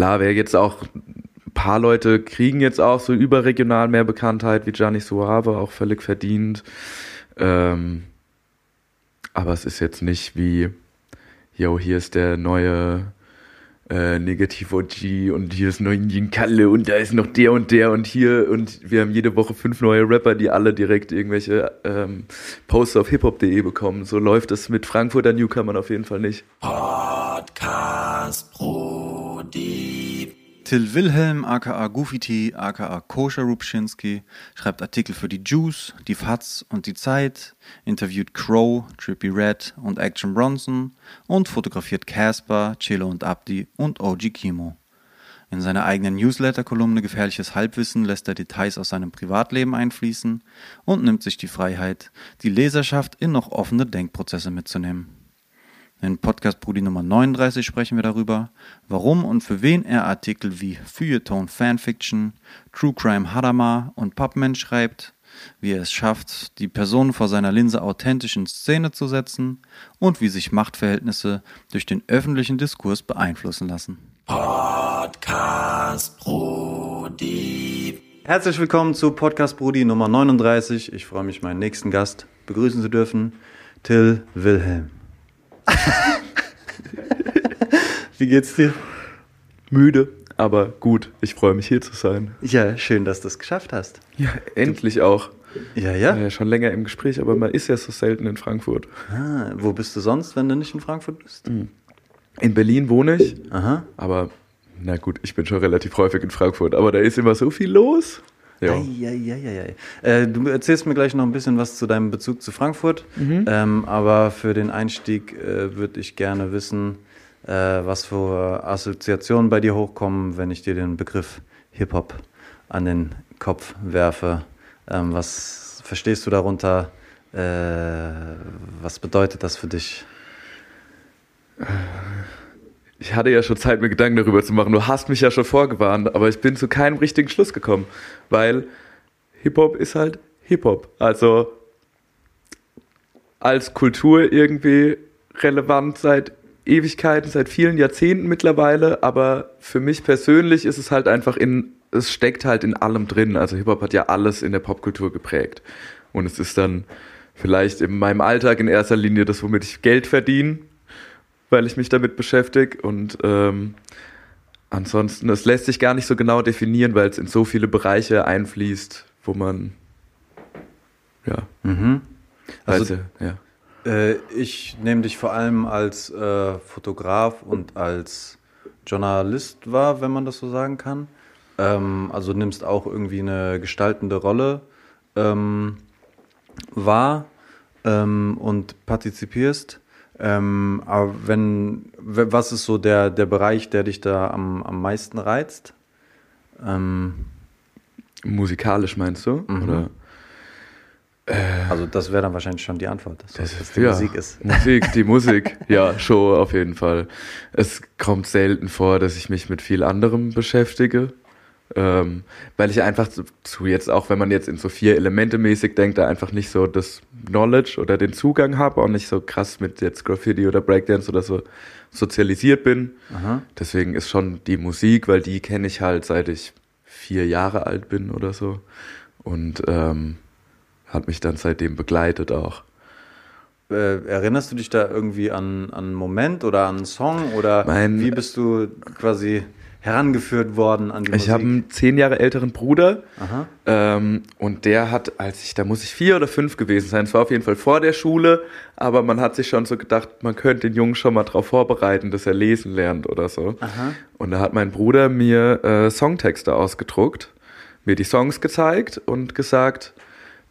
klar, wer jetzt auch ein paar Leute kriegen jetzt auch so überregional mehr Bekanntheit wie Gianni Suave, auch völlig verdient. Ähm, aber es ist jetzt nicht wie, yo, hier ist der neue äh, Negativ OG und hier ist noch Indian Kalle und da ist noch der und der und hier und wir haben jede Woche fünf neue Rapper, die alle direkt irgendwelche ähm, Posts auf hiphop.de bekommen. So läuft es mit Frankfurter Newcomern auf jeden Fall nicht. Podcast Brody. Till Wilhelm, aka Goofy T, aka Koscher Rubschinski, schreibt Artikel für die Juice, die Faz und die Zeit, interviewt Crow, Trippy Red und Action Bronson und fotografiert Casper, Chilo und Abdi und OG Kimo. In seiner eigenen Newsletter-Kolumne Gefährliches Halbwissen lässt er Details aus seinem Privatleben einfließen und nimmt sich die Freiheit, die Leserschaft in noch offene Denkprozesse mitzunehmen. In Podcast Brudi Nummer 39 sprechen wir darüber, warum und für wen er Artikel wie Feuilleton Fanfiction, True Crime Hadamar und Pubman schreibt, wie er es schafft, die Person vor seiner Linse authentisch in Szene zu setzen und wie sich Machtverhältnisse durch den öffentlichen Diskurs beeinflussen lassen. Podcast Brody. Herzlich willkommen zu Podcast Brudi Nummer 39. Ich freue mich, meinen nächsten Gast begrüßen zu dürfen, Till Wilhelm. Wie geht's dir? Müde, aber gut. Ich freue mich hier zu sein. Ja, schön, dass du es geschafft hast. Ja, endlich auch. Ja, Ja, ja. schon länger im Gespräch, aber man ist ja so selten in Frankfurt. Ah, wo bist du sonst, wenn du nicht in Frankfurt bist? In Berlin wohne ich, Aha. aber na gut, ich bin schon relativ häufig in Frankfurt, aber da ist immer so viel los. Ja. Eieieiei. Äh, du erzählst mir gleich noch ein bisschen was zu deinem Bezug zu Frankfurt, ähm, aber für den Einstieg äh, würde ich gerne wissen, äh, was für Assoziationen bei dir hochkommen, wenn ich dir den Begriff Hip-Hop an den Kopf werfe. Ähm, was verstehst du darunter? Äh, was bedeutet das für dich? Ich hatte ja schon Zeit, mir Gedanken darüber zu machen. Du hast mich ja schon vorgewarnt, aber ich bin zu keinem richtigen Schluss gekommen, weil Hip-Hop ist halt Hip-Hop. Also als Kultur irgendwie relevant seit Ewigkeiten, seit vielen Jahrzehnten mittlerweile, aber für mich persönlich ist es halt einfach in, es steckt halt in allem drin. Also Hip-Hop hat ja alles in der Popkultur geprägt. Und es ist dann vielleicht in meinem Alltag in erster Linie das, womit ich Geld verdiene, weil ich mich damit beschäftige. Und ähm, ansonsten, es lässt sich gar nicht so genau definieren, weil es in so viele Bereiche einfließt, wo man ja, Mhm. Also- also, ja. Äh, ich nehme dich vor allem als äh, Fotograf und als Journalist wahr, wenn man das so sagen kann. Ähm, also nimmst auch irgendwie eine gestaltende Rolle ähm, wahr ähm, und partizipierst. Ähm, aber wenn, was ist so der, der Bereich, der dich da am, am meisten reizt? Ähm, musikalisch meinst du? Mhm. Oder? also das wäre dann wahrscheinlich schon die Antwort, dass das, dass die ja, Musik ist. Musik, die Musik, ja, Show auf jeden Fall. Es kommt selten vor, dass ich mich mit viel anderem beschäftige. Ähm, weil ich einfach zu, zu jetzt, auch wenn man jetzt in so vier Elemente mäßig denkt, da einfach nicht so das Knowledge oder den Zugang habe, auch nicht so krass mit jetzt Graffiti oder Breakdance oder so sozialisiert bin. Aha. Deswegen ist schon die Musik, weil die kenne ich halt seit ich vier Jahre alt bin oder so. Und ähm, hat mich dann seitdem begleitet auch. Äh, erinnerst du dich da irgendwie an, an einen Moment oder an einen Song oder Mein- wie bist du quasi herangeführt worden an die Ich habe einen zehn Jahre älteren Bruder ähm, und der hat, als ich, da muss ich vier oder fünf gewesen sein, es war auf jeden Fall vor der Schule, aber man hat sich schon so gedacht, man könnte den Jungen schon mal darauf vorbereiten, dass er lesen lernt oder so. Aha. Und da hat mein Bruder mir äh, Songtexte ausgedruckt, mir die Songs gezeigt und gesagt,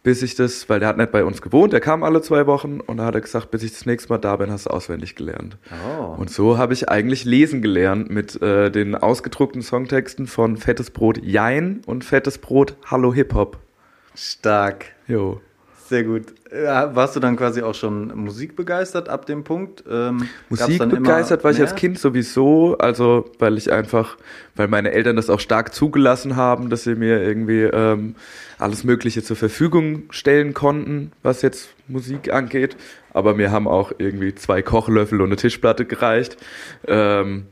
bis ich das, weil der hat nicht bei uns gewohnt, der kam alle zwei Wochen und da hat er gesagt, bis ich das nächste Mal da bin, hast du auswendig gelernt. Oh. Und so habe ich eigentlich lesen gelernt mit äh, den ausgedruckten Songtexten von Fettes Brot Jein und Fettes Brot Hallo Hip Hop. Stark. Jo. Sehr gut. Warst du dann quasi auch schon musikbegeistert ab dem Punkt? Ähm, gab's Musik dann immer begeistert war ich als? Kind sowieso, also weil ich einfach, weil meine Eltern das auch stark zugelassen haben, dass sie mir irgendwie ähm, alles Mögliche zur Verfügung stellen konnten, was jetzt Musik angeht. Aber mir haben auch irgendwie zwei Kochlöffel und eine Tischplatte gereicht. Ähm,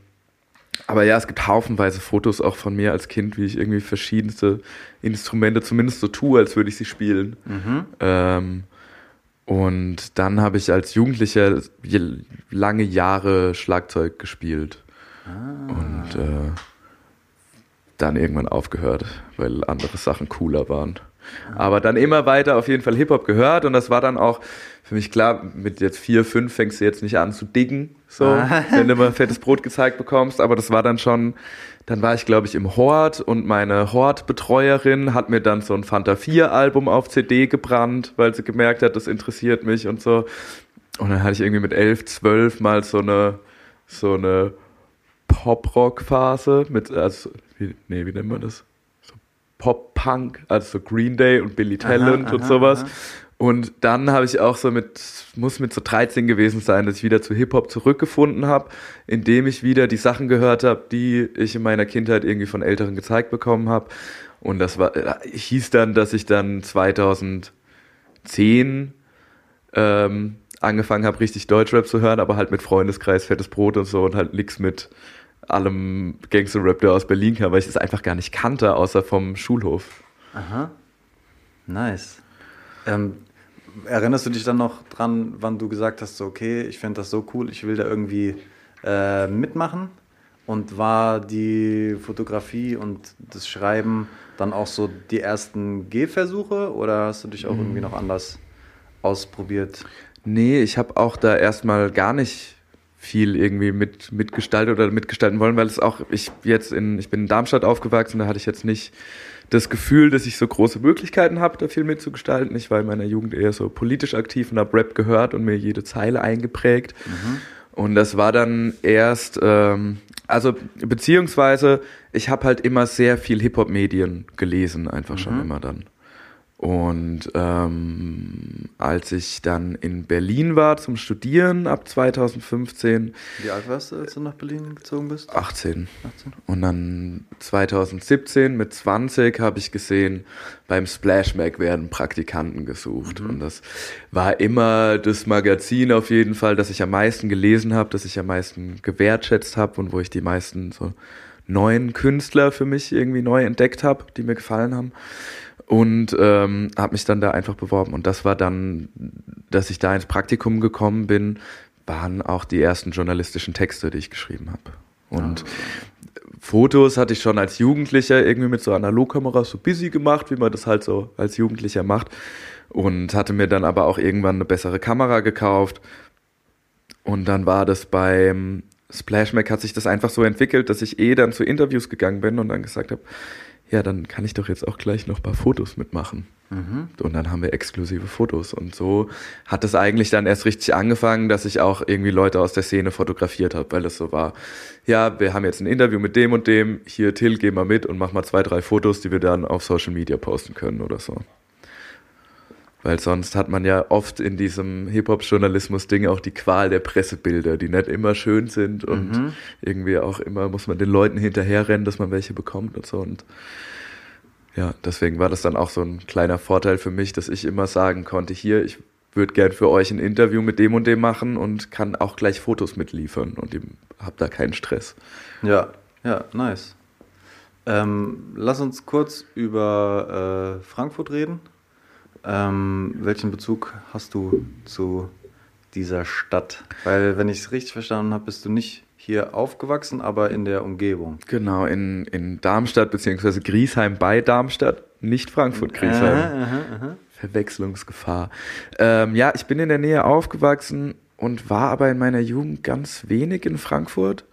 Aber ja, es gibt haufenweise Fotos auch von mir als Kind, wie ich irgendwie verschiedenste Instrumente zumindest so tue, als würde ich sie spielen. Ähm, und dann habe ich als Jugendlicher lange Jahre Schlagzeug gespielt. Und äh, dann irgendwann aufgehört, weil andere Sachen cooler waren. Aber dann immer weiter auf jeden Fall Hip-Hop gehört und das war dann auch für mich klar, mit jetzt vier, fünf fängst du jetzt nicht an zu diggen, so, wenn du mal fettes Brot gezeigt bekommst, aber das war dann schon, dann war ich glaube ich im Hort und meine Hort-Betreuerin hat mir dann so ein Fanta 4 Album auf CD gebrannt, weil sie gemerkt hat, das interessiert mich und so. Und dann hatte ich irgendwie mit elf, zwölf mal so eine, so eine Pop-Rock-Phase mit, also, wie, nee, wie nennt man das? So Pop-Punk, also so Green Day und Billy Talent und aha, sowas. aha. Und dann habe ich auch so mit, muss mit so 13 gewesen sein, dass ich wieder zu Hip-Hop zurückgefunden habe, indem ich wieder die Sachen gehört habe, die ich in meiner Kindheit irgendwie von Älteren gezeigt bekommen habe. Und das war, äh, hieß dann, dass ich dann 2010 ähm, angefangen habe, richtig Deutschrap zu hören, aber halt mit Freundeskreis, fettes Brot und so und halt nix mit allem Gangster-Rap, der aus Berlin kam, weil ich das einfach gar nicht kannte, außer vom Schulhof. Aha. Nice. Ähm, erinnerst du dich dann noch dran, wann du gesagt hast, so, okay, ich finde das so cool, ich will da irgendwie äh, mitmachen? Und war die Fotografie und das Schreiben dann auch so die ersten Gehversuche oder hast du dich auch irgendwie noch anders ausprobiert? Nee, ich habe auch da erstmal gar nicht viel irgendwie mit, mitgestaltet oder mitgestalten wollen, weil es auch, ich jetzt in, ich bin in Darmstadt aufgewachsen, da hatte ich jetzt nicht das Gefühl, dass ich so große Möglichkeiten habe, da viel mitzugestalten. Ich war in meiner Jugend eher so politisch aktiv und habe Rap gehört und mir jede Zeile eingeprägt. Und das war dann erst, ähm, also beziehungsweise ich habe halt immer sehr viel Hip-Hop-Medien gelesen, einfach schon immer dann. Und ähm, als ich dann in Berlin war zum Studieren ab 2015, Wie alt warst du, als du nach Berlin gezogen bist? 18. 18. Und dann 2017 mit 20 habe ich gesehen, beim Splash Mag werden Praktikanten gesucht. Und das war immer das Magazin auf jeden Fall, das ich am meisten gelesen habe, das ich am meisten gewertschätzt habe und wo ich die meisten so neuen Künstler für mich irgendwie neu entdeckt habe, die mir gefallen haben. Und ähm, habe mich dann da einfach beworben. Und das war dann, dass ich da ins Praktikum gekommen bin, waren auch die ersten journalistischen Texte, die ich geschrieben habe. Und Fotos hatte ich schon als Jugendlicher irgendwie mit so Analogkameras so busy gemacht, wie man das halt so als Jugendlicher macht. Und hatte mir dann aber auch irgendwann eine bessere Kamera gekauft. Und dann war das beim Splash Mac hat sich das einfach so entwickelt, dass ich eh dann zu Interviews gegangen bin und dann gesagt habe, ja, dann kann ich doch jetzt auch gleich noch ein paar Fotos mitmachen. Und dann haben wir exklusive Fotos. Und so hat es eigentlich dann erst richtig angefangen, dass ich auch irgendwie Leute aus der Szene fotografiert habe, weil es so war, ja, wir haben jetzt ein Interview mit dem und dem, hier Till, geh mal mit und mach mal zwei, drei Fotos, die wir dann auf Social Media posten können oder so. Weil sonst hat man ja oft in diesem Hip-Hop-Journalismus-Ding auch die Qual der Pressebilder, die nicht immer schön sind und irgendwie auch immer muss man den Leuten hinterherrennen, dass man welche bekommt und so. Und ja, deswegen war das dann auch so ein kleiner Vorteil für mich, dass ich immer sagen konnte, hier, ich würde gern für euch ein Interview mit dem und dem machen und kann auch gleich Fotos mitliefern und habe da keinen Stress. Ja, ja, nice. Ähm, lass uns kurz über äh, Frankfurt reden. Ähm, welchen Bezug hast du zu dieser Stadt? Weil, wenn ich es richtig verstanden habe, bist du nicht hier aufgewachsen, aber in der Umgebung. Genau, in, in Darmstadt beziehungsweise Griesheim bei Darmstadt, nicht Frankfurt-Griesheim. Verwechslungsgefahr. Ähm, ja, ich bin in der Nähe aufgewachsen und war aber in meiner Jugend ganz wenig in Frankfurt,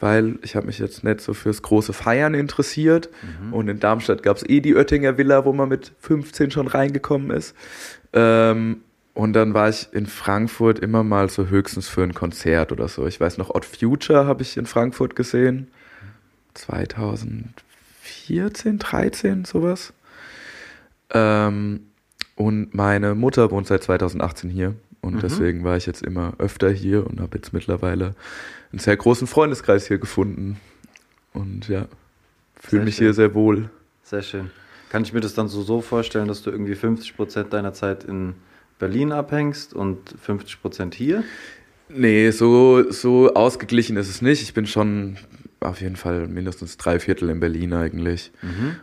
weil ich habe mich jetzt nicht so fürs große Feiern interessiert. Und in Darmstadt gab es eh die Oettinger Villa, wo man mit 15 schon reingekommen ist. Ähm, und dann war ich in Frankfurt immer mal so höchstens für ein Konzert oder so. Ich weiß noch, Odd Future habe ich in Frankfurt gesehen. 2014, 13, sowas. Ähm, und meine Mutter wohnt seit 2018 hier. Und deswegen war ich jetzt immer öfter hier und habe jetzt mittlerweile einen sehr großen Freundeskreis hier gefunden. Und ja, fühle mich schön. hier sehr wohl. Sehr schön. Kann ich mir das dann so, so vorstellen, dass du irgendwie 50% deiner Zeit in Berlin abhängst und 50% hier? Nee, so, so ausgeglichen ist es nicht. Ich bin schon auf jeden Fall mindestens drei Viertel in Berlin eigentlich.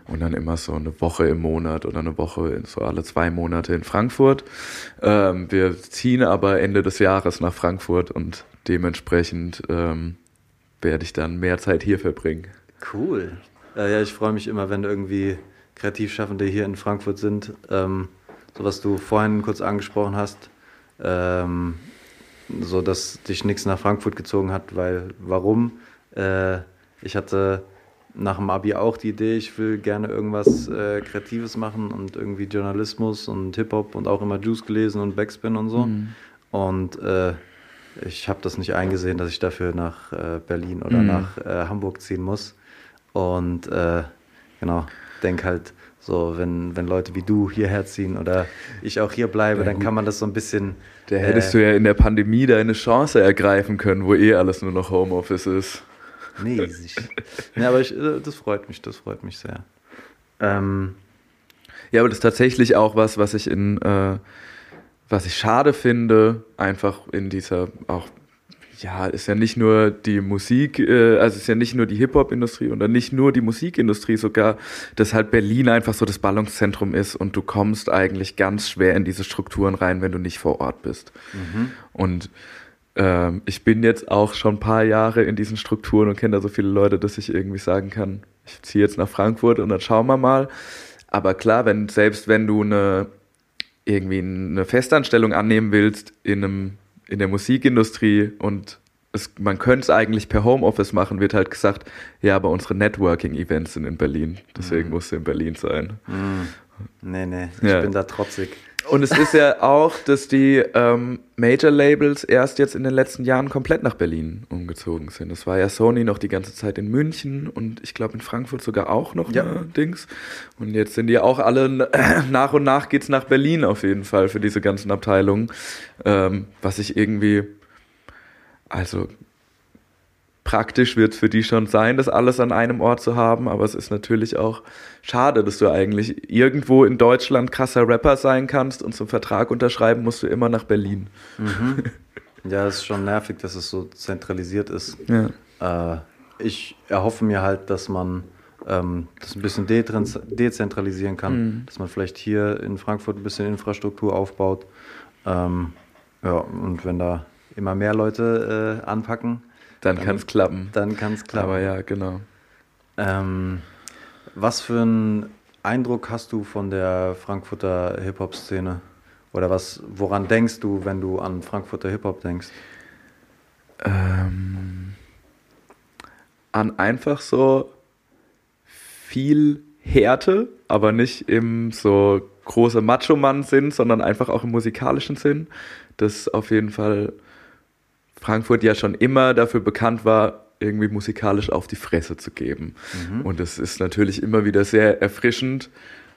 Und dann immer so eine Woche im Monat oder eine Woche so alle zwei Monate in Frankfurt. Ähm, wir ziehen aber Ende des Jahres nach Frankfurt und dementsprechend ähm, werde ich dann mehr Zeit hier verbringen. Cool. Äh, ja, ich freue mich immer, wenn irgendwie Kreativschaffende hier in Frankfurt sind. Ähm, so was du vorhin kurz angesprochen hast. Ähm, so dass dich nichts nach Frankfurt gezogen hat, weil warum? Äh, ich hatte nach dem Abi auch die Idee, ich will gerne irgendwas äh, Kreatives machen und irgendwie Journalismus und Hip-Hop und auch immer Juice gelesen und Backspin und so. Und äh, ich habe das nicht eingesehen, dass ich dafür nach äh, Berlin oder Mhm. nach äh, Hamburg ziehen muss. Und äh, genau, denk halt so, wenn, wenn Leute wie du hierher ziehen oder ich auch hier bleibe, Ja, dann kann man das so ein bisschen. Da hättest äh, du ja in der Pandemie deine Chance ergreifen können, wo eh alles nur noch Homeoffice ist. Mäßig. ja, aber ich, äh, das freut mich, das freut mich sehr. Ähm, Ja, aber das ist tatsächlich auch was, was ich in, äh, was ich schade finde, einfach in dieser auch, ja, ist ja nicht nur die Musik, äh, also ist ja nicht nur die Hip-Hop-Industrie oder nicht nur die Musikindustrie sogar, dass halt Berlin einfach so das Ballungszentrum ist und du kommst eigentlich ganz schwer in diese Strukturen rein, wenn du nicht vor Ort bist. Und ähm, ich bin jetzt auch schon ein paar Jahre in diesen Strukturen und kenne da so viele Leute, dass ich irgendwie sagen kann, ich ziehe jetzt nach Frankfurt und dann schauen wir mal. Aber klar, wenn, selbst wenn du eine, irgendwie eine Festanstellung annehmen willst in, einem, in der Musikindustrie und es, man könnte es eigentlich per Homeoffice machen, wird halt gesagt, ja, aber unsere Networking-Events sind in Berlin. Deswegen musst du in Berlin sein. nee, nee, ich Ja. bin da trotzig. Und es ist ja auch, dass die ähm, Major-Labels erst jetzt in den letzten Jahren komplett nach Berlin umgezogen sind. Es war ja Sony noch die ganze Zeit in München und ich glaube in Frankfurt sogar auch noch Ja. ne, Dings. Und jetzt sind die auch alle, nach und nach geht's nach Berlin auf jeden Fall für diese ganzen Abteilungen. Ähm, was ich irgendwie, also praktisch wird für die schon sein, das alles an einem Ort zu haben, aber es ist natürlich auch schade, dass du eigentlich irgendwo in Deutschland krasser Rapper sein kannst und zum Vertrag unterschreiben musst du immer nach Berlin. Ja, es ist schon nervig, dass es so zentralisiert ist. Ja. Äh, ich erhoffe mir halt, dass man ähm, das ein bisschen detrans- dezentralisieren kann, Mhm. dass man vielleicht hier in Frankfurt ein bisschen Infrastruktur aufbaut. Ähm, ja, und wenn da immer mehr Leute äh, anpacken, Dann kann es klappen. dann kann es klappen. Aber ja, genau. Ähm, was für einen Eindruck hast du von der Frankfurter Hip-Hop-Szene? Oder was, woran denkst du, wenn du an Frankfurter Hip-Hop denkst? Ähm, an einfach so viel Härte, aber nicht im so große Macho-Mann-Sinn, sondern einfach auch im musikalischen Sinn. Dass auf jeden Fall Frankfurt ja schon immer dafür bekannt war, irgendwie musikalisch auf die Fresse zu geben. Und das ist natürlich immer wieder sehr erfrischend.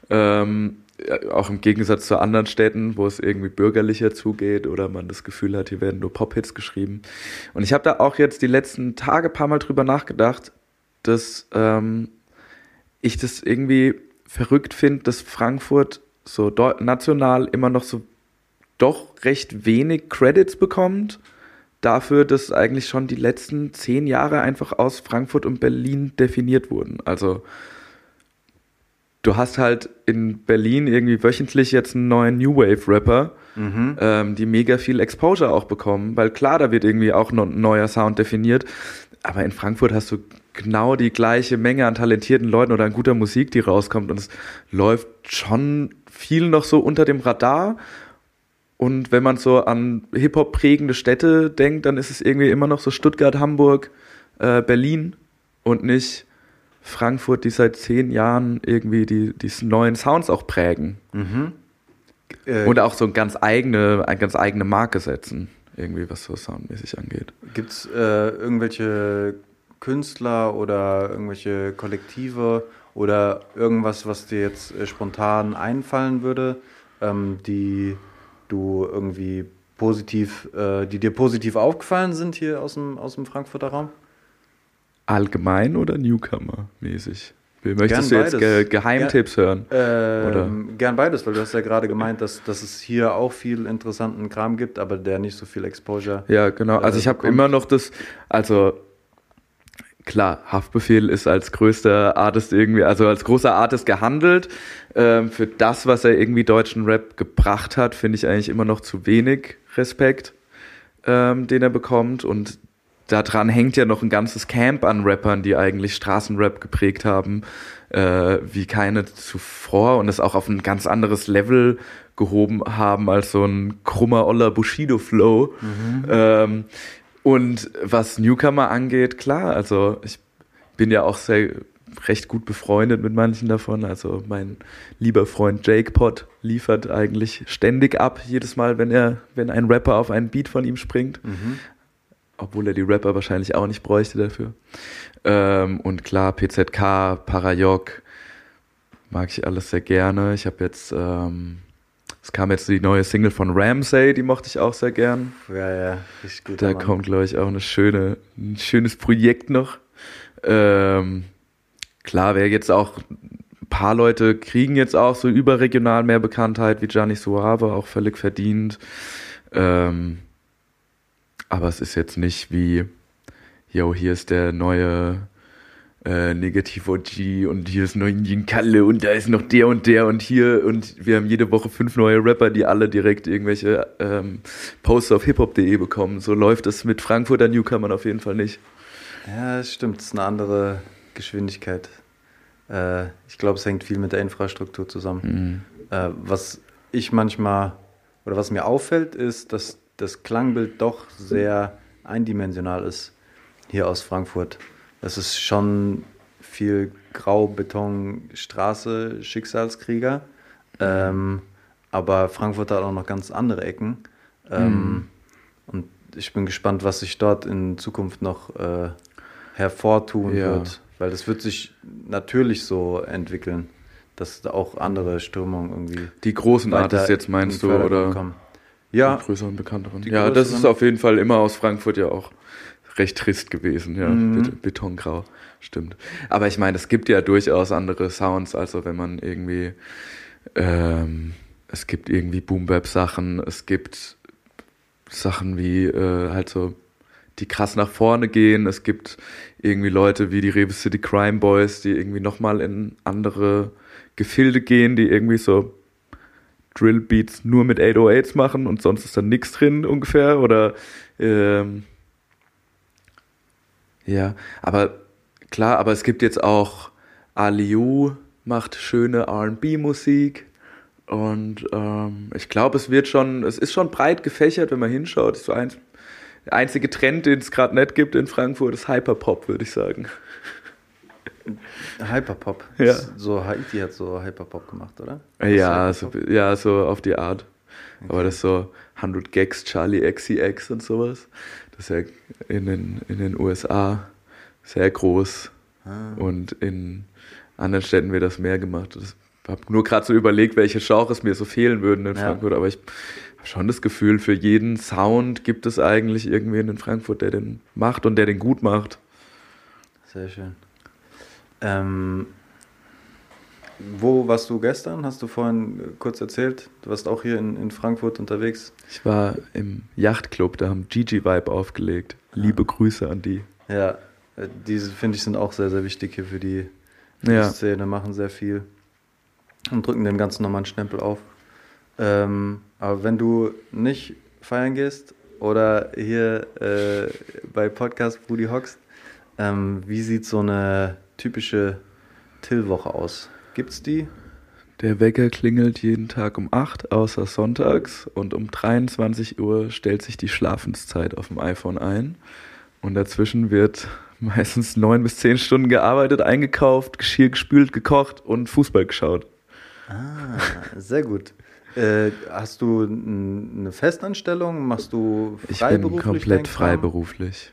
Ähm, ja, auch im Gegensatz zu anderen Städten, wo es irgendwie bürgerlicher zugeht oder man das Gefühl hat, hier werden nur Pop-Hits geschrieben. Und ich habe da auch jetzt die letzten Tage ein paar Mal drüber nachgedacht, dass ähm, ich das irgendwie verrückt finde, dass Frankfurt so national immer noch so doch recht wenig Credits bekommt dafür, dass eigentlich schon die letzten zehn Jahre einfach aus Frankfurt und Berlin definiert wurden. Also du hast halt in Berlin irgendwie wöchentlich jetzt einen neuen New Wave Rapper, ähm, die mega viel Exposure auch bekommen, weil klar, da wird irgendwie auch noch ein neuer Sound definiert, aber in Frankfurt hast du genau die gleiche Menge an talentierten Leuten oder an guter Musik, die rauskommt. Und es läuft schon viel noch so unter dem Radar und wenn man so an Hip-Hop prägende Städte denkt, dann ist es irgendwie immer noch so Stuttgart, Hamburg, äh, Berlin und nicht Frankfurt, die seit zehn Jahren irgendwie die, die neuen Sounds auch prägen. Äh, Und auch so eine ganz eigene, eine ganz eigene Marke setzen, irgendwie, was so soundmäßig angeht. Gibt es äh, irgendwelche Künstler oder irgendwelche Kollektive oder irgendwas, was dir jetzt äh, spontan einfallen würde, ähm, die du irgendwie positiv, äh, die dir positiv aufgefallen sind hier aus dem, aus dem Frankfurter Raum? Allgemein oder Newcomer-mäßig? Möchtest Gern du jetzt ge. Geheimtipps hören? Ähm, gern beides, weil du hast ja gerade gemeint, dass, dass es hier auch viel interessanten Kram gibt, aber der nicht so viel Exposure. Ja, genau. Also äh, ich habe immer noch das, also klar, Haftbefehl ist als größter Artist irgendwie, also als großer Artist gehandelt. Ähm, für das, was er irgendwie deutschen Rap gebracht hat, finde ich eigentlich immer noch zu wenig Respekt, ähm, den er bekommt. Und daran hängt ja noch ein ganzes Camp an Rappern, die eigentlich Straßenrap geprägt haben, äh, wie keine zuvor und es auch auf ein ganz anderes Level gehoben haben als so ein krummer Oller Bushido-Flow. Ähm, und was Newcomer angeht, klar, also ich bin ja auch sehr recht gut befreundet mit manchen davon. Also mein lieber Freund Jake Pot liefert eigentlich ständig ab, jedes Mal, wenn er, wenn ein Rapper auf einen Beat von ihm springt. Obwohl er die Rapper wahrscheinlich auch nicht bräuchte dafür. Ähm, und klar, PZK, Parajok, mag ich alles sehr gerne. Ich habe jetzt, ähm, es kam jetzt die neue Single von Ramsay, die mochte ich auch sehr gern. Ja, ja, richtig gut. Da kommt, glaube ich, auch eine schöne, ein schönes Projekt noch. Ähm, klar, wer jetzt auch, ein paar Leute kriegen jetzt auch so überregional mehr Bekanntheit, wie Gianni Suave, auch völlig verdient. Ähm, aber es ist jetzt nicht wie, yo, hier ist der neue äh, Negativ OG und hier ist noch Kalle und da ist noch der und der und hier und wir haben jede Woche fünf neue Rapper, die alle direkt irgendwelche ähm, Posts auf hiphop.de bekommen. So läuft es mit Frankfurter Newcomern auf jeden Fall nicht. Ja, das stimmt. Es ist eine andere Geschwindigkeit. Äh, ich glaube, es hängt viel mit der Infrastruktur zusammen. Äh, was ich manchmal oder was mir auffällt, ist, dass das Klangbild doch sehr eindimensional ist hier aus Frankfurt. Es ist schon viel Grau, Beton, Straße, Schicksalskrieger. Ähm, aber Frankfurt hat auch noch ganz andere Ecken. Ähm, Und ich bin gespannt, was sich dort in Zukunft noch äh, hervortun Ja. wird. Weil das wird sich natürlich so entwickeln, dass da auch andere Strömungen irgendwie. Die großen Artists jetzt in meinst du oder kommen. die Ja, größeren, bekannteren? Die Ja, das ist größeren. auf jeden Fall immer aus Frankfurt ja auch recht trist gewesen, ja. Mhm. Bet Betongrau, stimmt. Aber ich meine, es gibt ja durchaus andere Sounds, also wenn man irgendwie, ähm, es gibt irgendwie Boom-Bap-Sachen, es gibt Sachen wie äh, halt so, die krass nach vorne gehen, es gibt irgendwie Leute wie die Rewe City Crime Boys, die irgendwie nochmal in andere Gefilde gehen, die irgendwie so Drill-Beats nur mit 808s machen und sonst ist dann nichts drin ungefähr oder ähm, ja, aber klar, aber es gibt jetzt auch Aliu macht schöne R&B-Musik und ähm, ich glaube, es wird schon, es ist schon breit gefächert, wenn man hinschaut. Das ist so eins, der einzige Trend, den es gerade nicht gibt in Frankfurt, ist Hyperpop, würde ich sagen. Hyperpop. Ja. So Haiti hat so Hyperpop gemacht, oder? Ja, so, ja, so auf die Art. Aber das ist so 100 Gags, Charlie XCX und sowas. Das ist ja in den, in den USA sehr groß. Ah. Und in anderen Städten wird das mehr gemacht. Ich habe nur gerade so überlegt, welche Genres mir so fehlen würden in Ja. Frankfurt. Aber ich habe schon das Gefühl, für jeden Sound gibt es eigentlich irgendwen in Frankfurt, der den macht und der den gut macht. Sehr schön. Ähm, wo warst du gestern? Hast du vorhin äh, kurz erzählt? Du warst auch hier in, in Frankfurt unterwegs. Ich war im Yachtclub, da haben Gigi Vibe aufgelegt. Liebe Grüße an die. Ja, äh, diese finde ich sind auch sehr, sehr wichtig hier für die, für Ja. die Szene, machen sehr viel und drücken dem Ganzen nochmal einen Stempel auf. Ähm, aber wenn du nicht feiern gehst oder hier äh, bei Podcast Brudi hockst, ähm, wie sieht so eine typische Till-Woche aus? Gibt's die? Der Wecker klingelt jeden Tag um 8, außer sonntags. Und um 23 Uhr stellt sich die Schlafenszeit auf dem iPhone ein. Und dazwischen wird meistens neun bis zehn Stunden gearbeitet, eingekauft, Geschirr gespült, gekocht und Fußball geschaut. Ah, sehr gut. Äh, hast du eine Festanstellung? Machst du Ich bin freiberuflich? komplett freiberuflich.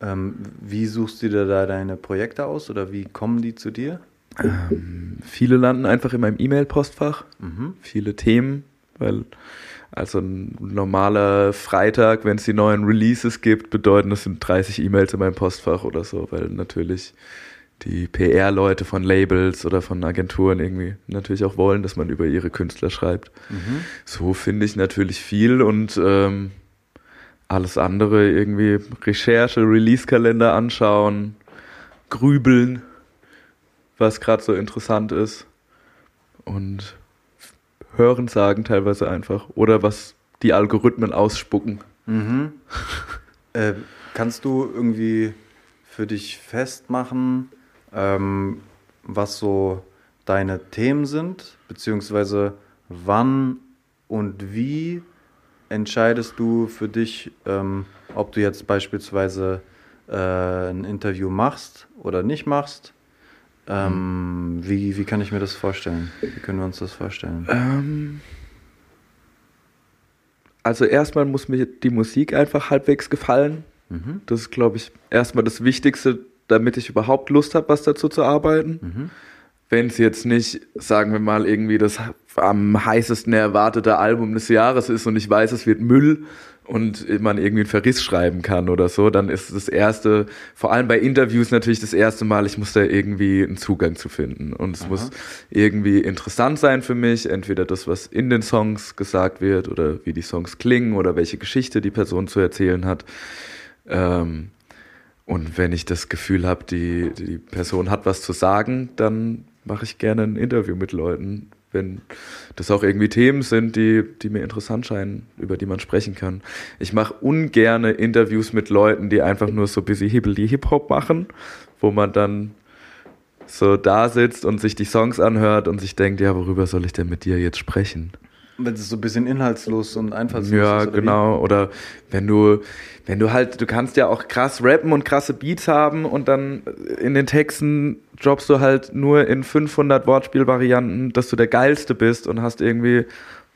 Ähm, wie suchst du dir da deine Projekte aus oder wie kommen die zu dir? Ähm, viele landen einfach in meinem E-Mail-Postfach. Mhm. viele Themen, weil also ein normaler Freitag, wenn es die neuen Releases gibt, bedeuten das sind 30 E-Mails in meinem Postfach oder so, weil natürlich die PR-Leute von Labels oder von Agenturen irgendwie natürlich auch wollen, dass man über ihre Künstler schreibt. Mhm. So finde ich natürlich viel und ähm, alles andere irgendwie Recherche, Release-Kalender anschauen, grübeln, was gerade so interessant ist. Und hören sagen teilweise einfach. Oder was die Algorithmen ausspucken. Mhm. äh, kannst du irgendwie für dich festmachen, ähm, was so deine Themen sind, beziehungsweise wann und wie entscheidest du für dich, ähm, ob du jetzt beispielsweise äh, ein Interview machst oder nicht machst? Ähm, wie, wie kann ich mir das vorstellen? Wie können wir uns das vorstellen? Ähm, also erstmal muss mir die Musik einfach halbwegs gefallen. Mhm. Das ist, glaube ich, erstmal das Wichtigste, damit ich überhaupt Lust habe, was dazu zu arbeiten. Mhm. Wenn es jetzt nicht, sagen wir mal, irgendwie das am heißesten erwartete Album des Jahres ist und ich weiß, es wird Müll und man irgendwie einen Verriss schreiben kann oder so, dann ist das erste, vor allem bei Interviews natürlich das erste Mal, ich muss da irgendwie einen Zugang zu finden. Und es Aha. muss irgendwie interessant sein für mich, entweder das, was in den Songs gesagt wird oder wie die Songs klingen oder welche Geschichte die Person zu erzählen hat. Ähm, und wenn ich das Gefühl habe, die, die Person hat was zu sagen, dann mache ich gerne ein Interview mit Leuten, wenn das auch irgendwie Themen sind, die, die mir interessant scheinen, über die man sprechen kann. Ich mache ungerne Interviews mit Leuten, die einfach nur so busy hibbly Hip-Hop machen, wo man dann so da sitzt und sich die Songs anhört und sich denkt, ja, worüber soll ich denn mit dir jetzt sprechen? Wenn es so ein bisschen inhaltslos und einfallslos Ja, ist. wie? genau. Oder wenn du, wenn du halt, du kannst ja auch krass rappen und krasse Beats haben und dann in den Texten droppst du halt nur in 500 Wortspielvarianten, dass du der Geilste bist und hast irgendwie ein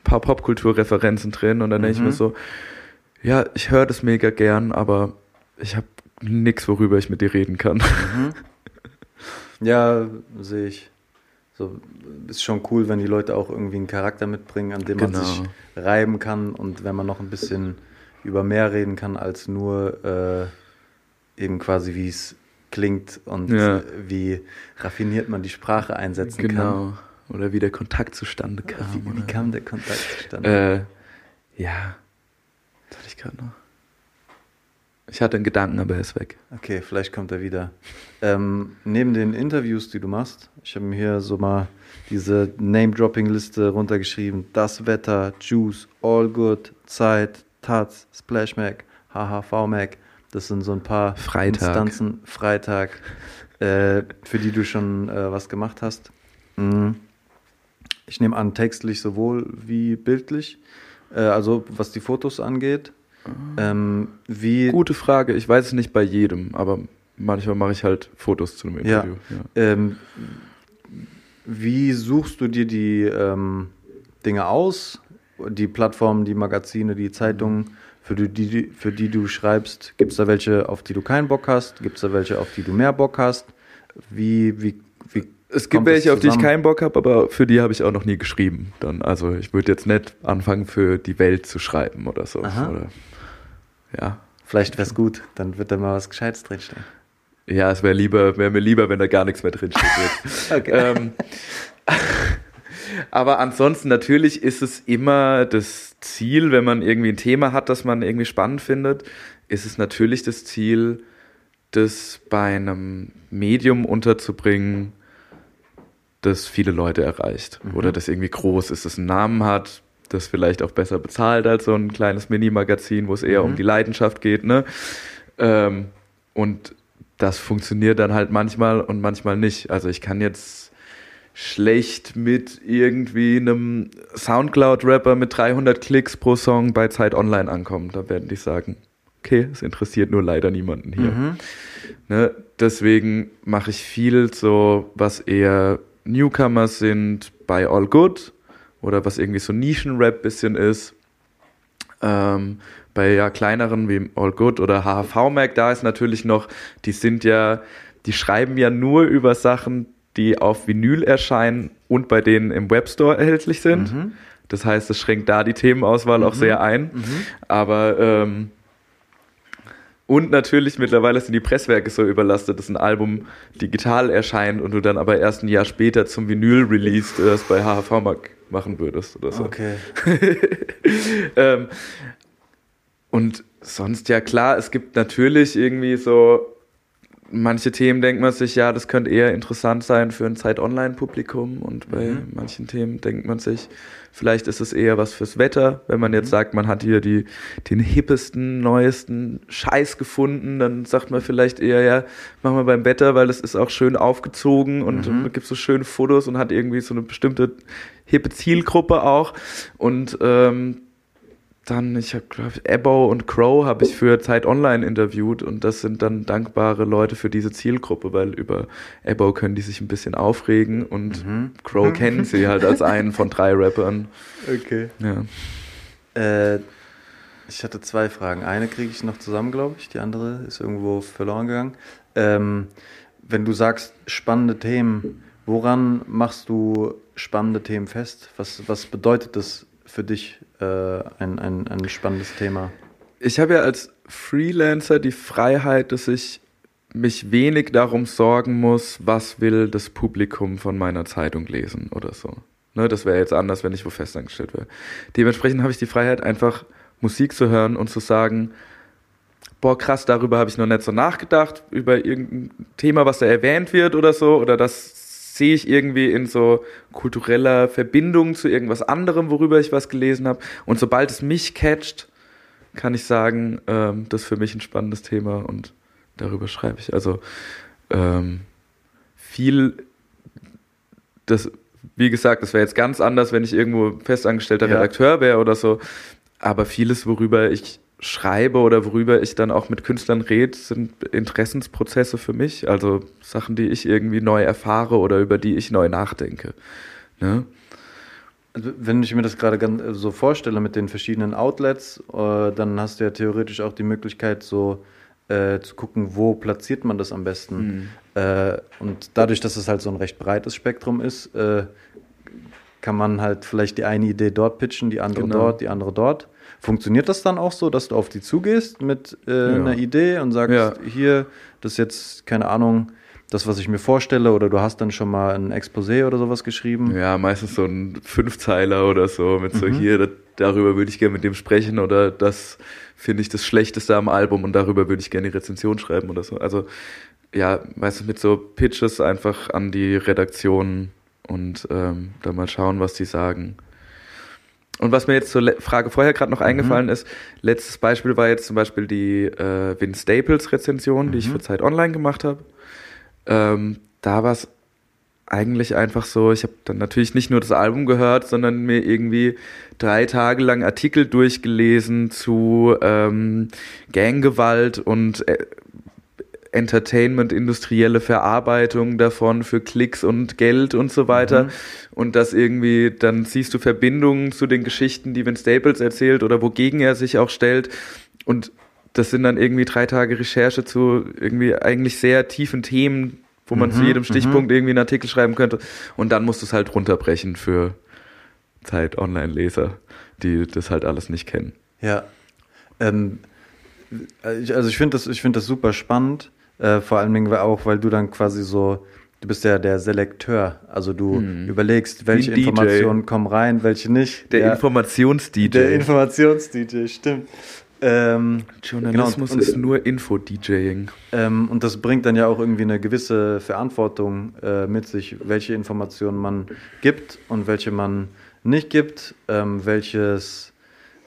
paar Popkulturreferenzen drin und dann denke ich Mhm. mir so, ja, ich höre das mega gern, aber ich habe nix, worüber ich mit dir reden kann. Mhm. Ja, sehe ich. So, ist schon cool, wenn die Leute auch irgendwie einen Charakter mitbringen, an dem man Genau. sich reiben kann und wenn man noch ein bisschen über mehr reden kann als nur äh, eben quasi wie es klingt und Ja. wie raffiniert man die Sprache einsetzen kann. genau. Oder wie der Kontakt zustande kam. Wie, wie kam der Kontakt zustande? Äh, ja. Was hatte ich gerade noch? Ich hatte einen Gedanken, aber er ist weg. Okay, vielleicht kommt er wieder. Ähm, neben den Interviews, die du machst, ich habe mir hier so mal diese Name-Dropping-Liste runtergeschrieben. Das Wetter, Juice, All Good, Zeit, Taz, Splash Mac, HHV Mac. Das sind so ein paar Freitag. Instanzen. Freitag, äh, für die du schon äh, was gemacht hast. Mm. Ich nehme an, textlich sowohl wie bildlich. Äh, also was die Fotos angeht. Ähm, Gute Frage. Ich weiß es nicht bei jedem, aber manchmal mache ich halt Fotos zu einem Ja. Interview. Ja. Ähm, wie suchst du dir die ähm, Dinge aus? Die Plattformen, die Magazine, die Zeitungen, für die, die, für die du schreibst? Gibt es da welche, auf die du keinen Bock hast? Gibt es da welche, auf die du mehr Bock hast? Wie, wie, wie Es gibt welche, auf die ich keinen Bock habe, aber für die habe ich auch noch nie geschrieben. Dann, also ich würde jetzt nicht anfangen, für die Welt zu schreiben oder so. Aha. Oder, ja. Vielleicht wäre es gut, dann wird da mal was Gescheites drinstehen. Ja, es wäre lieber, wäre mir lieber, wenn da gar nichts mehr drin steht. Okay. ähm, aber ansonsten natürlich ist es immer das Ziel, wenn man irgendwie ein Thema hat, das man irgendwie spannend findet, ist es natürlich das Ziel, das bei einem Medium unterzubringen, das viele Leute erreicht Mhm. oder das irgendwie groß ist, das einen Namen hat, das vielleicht auch besser bezahlt als so ein kleines Mini-Magazin, wo es eher Mhm. um die Leidenschaft geht, ne? Ähm, und das funktioniert dann halt manchmal und manchmal nicht. Also ich kann jetzt schlecht mit irgendwie einem Soundcloud-Rapper mit 300 Klicks pro Song bei Zeit Online ankommen. Da werden die sagen, okay, es interessiert nur leider niemanden hier. Mhm. Ne? Deswegen mache ich viel so, was eher Newcomer sind bei All Good oder was irgendwie so Nischenrap bisschen ist. Ähm, bei ja kleineren wie All Good oder HHV Mac, da ist natürlich noch, die sind ja, die schreiben ja nur über Sachen, die auf Vinyl erscheinen und bei denen im Webstore erhältlich sind. Mhm. Das heißt, es schränkt da die Themenauswahl auch sehr ein. Aber ähm, und natürlich mittlerweile sind die Presswerke so überlastet, dass ein Album digital erscheint und du dann aber erst ein Jahr später zum Vinyl-Release das bei HHV machen würdest oder so. Okay. ähm, und sonst ja klar, es gibt natürlich irgendwie so manche Themen denkt man sich, ja, das könnte eher interessant sein für ein Zeit-Online-Publikum und bei Mhm. manchen Themen denkt man sich, vielleicht ist es eher was fürs Wetter. Wenn man jetzt Mhm. sagt, man hat hier die, den hippesten, neuesten Scheiß gefunden, dann sagt man vielleicht eher, ja, machen wir beim Wetter, weil es ist auch schön aufgezogen und Mhm. gibt so schöne Fotos und hat irgendwie so eine bestimmte hippe Zielgruppe auch und ähm, dann, ich habe, glaube Ebbo und Crow habe ich für Zeit Online interviewt und das sind dann dankbare Leute für diese Zielgruppe, weil über Ebbo können die sich ein bisschen aufregen und Mhm. Crow kennen sie halt als einen von drei Rappern. Okay. Ja. Äh, ich hatte zwei Fragen. Eine kriege ich noch zusammen, glaube ich. Die andere ist irgendwo verloren gegangen. Ähm, wenn du sagst spannende Themen, woran machst du spannende Themen fest? Was, was bedeutet das für dich, äh, ein, ein, ein spannendes Thema? Ich habe ja als Freelancer die Freiheit, dass ich mich wenig darum sorgen muss, was will das Publikum von meiner Zeitung lesen oder so. Ne, das wäre jetzt anders, wenn ich wo festangestellt wäre. Dementsprechend habe ich die Freiheit, einfach Musik zu hören und zu sagen, boah, krass, darüber habe ich noch nicht so nachgedacht, über irgendein Thema, was da erwähnt wird oder so, oder das sehe ich irgendwie in so kultureller Verbindung zu irgendwas anderem, worüber ich was gelesen habe. Und sobald es mich catcht, kann ich sagen, ähm, das ist für mich ein spannendes Thema und darüber schreibe ich. Also ähm, viel, das, wie gesagt, das wäre jetzt ganz anders, wenn ich irgendwo festangestellter Ja. Redakteur wäre oder so. Aber vieles, worüber ich schreibe oder worüber ich dann auch mit Künstlern rede, sind Interessensprozesse für mich. Also Sachen, die ich irgendwie neu erfahre oder über die ich neu nachdenke. Ne? Also, wenn ich mir das gerade äh, so vorstelle mit den verschiedenen Outlets, äh, dann hast du ja theoretisch auch die Möglichkeit, so äh, zu gucken, wo platziert man das am besten. Äh, und dadurch, dass es halt so ein recht breites Spektrum ist, äh, kann man halt vielleicht die eine Idee dort pitchen, die andere Genau. dort, die andere dort. Funktioniert das dann auch so, dass du auf die zugehst mit äh, Ja. einer Idee und sagst, Ja. hier, das ist jetzt, keine Ahnung, das, was ich mir vorstelle, oder du hast dann schon mal ein Exposé oder sowas geschrieben? Ja, meistens so ein Fünfzeiler oder so mit so Mhm. hier, das, darüber würde ich gerne mit dem sprechen oder das finde ich das Schlechteste am Album und darüber würde ich gerne die Rezension schreiben oder so. Also ja, meistens mit so Pitches einfach an die Redaktion und ähm, da mal schauen, was die sagen. Und was mir jetzt zur Frage vorher gerade noch eingefallen ist, letztes Beispiel war jetzt zum Beispiel die äh, Vin Staples Rezension, die ich für Zeit Online gemacht habe. Ähm, da war es eigentlich einfach so, ich habe dann natürlich nicht nur das Album gehört, sondern mir irgendwie drei Tage lang Artikel durchgelesen zu ähm, Ganggewalt und äh, Entertainment, industrielle Verarbeitung davon für Klicks und Geld und so weiter. Und das irgendwie, dann siehst du Verbindungen zu den Geschichten, die Vince Staples erzählt oder wogegen er sich auch stellt. Und das sind dann irgendwie drei Tage Recherche zu irgendwie eigentlich sehr tiefen Themen, wo man zu jedem Stichpunkt irgendwie einen Artikel schreiben könnte. Und dann musst du es halt runterbrechen für Zeit-Online-Leser, die das halt alles nicht kennen. Ja. Ähm, also ich finde das, ich finde das super spannend, äh, vor allen Dingen auch, weil du dann quasi so, du bist ja der Selekteur, also du überlegst, welche. Informationen kommen rein, welche nicht. Der ja, Informations-DJ. der Informations-DJ, stimmt. Ähm, Journalismus genau, und- ist nur Info-DJing. ähm, und das bringt dann ja auch irgendwie eine gewisse Verantwortung äh, mit sich, welche Informationen man gibt und welche man nicht gibt, ähm, welches,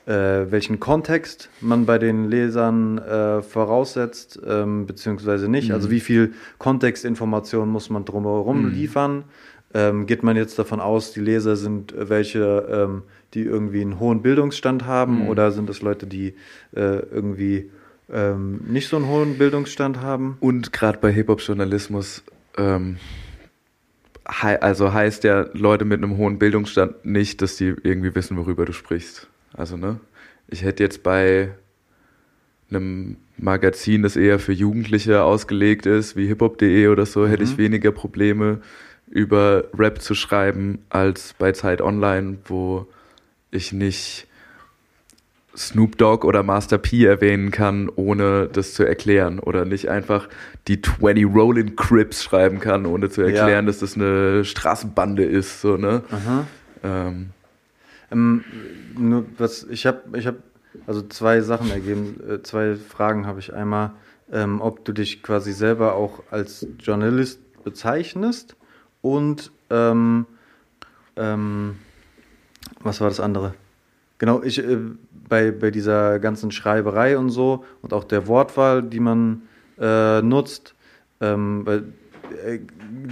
äh, welchen Kontext man bei den Lesern äh, voraussetzt, ähm, beziehungsweise nicht. Also wie viel Kontextinformation muss man drumherum liefern? Ähm, geht man jetzt davon aus, die Leser sind äh, welche, ähm, die irgendwie einen hohen Bildungsstand haben oder sind es Leute, die äh, irgendwie ähm, nicht so einen hohen Bildungsstand haben? Und gerade bei Hip-Hop-Journalismus, ähm, also heißt ja Leute mit einem hohen Bildungsstand nicht, dass die irgendwie wissen, worüber du sprichst. Also, ne? Ich hätte jetzt bei einem Magazin, das eher für Jugendliche ausgelegt ist, wie hiphop.de oder so, hätte ich weniger Probleme, über Rap zu schreiben, als bei Zeit Online, wo ich nicht Snoop Dogg oder Master P erwähnen kann, ohne das zu erklären. Oder nicht einfach die 20 Rollin' Crips schreiben kann, ohne zu erklären, Ja. dass das eine Straßenbande ist. So, ne? Aha. Ähm, Ähm, nur was, ich habe, ich habe, also zwei Sachen ergeben, äh, zwei Fragen habe ich. Einmal, ähm, ob du dich quasi selber auch als Journalist bezeichnest und ähm, ähm, was war das andere? Genau, ich äh, bei, bei dieser ganzen Schreiberei und so und auch der Wortwahl, die man äh, nutzt, ähm, weil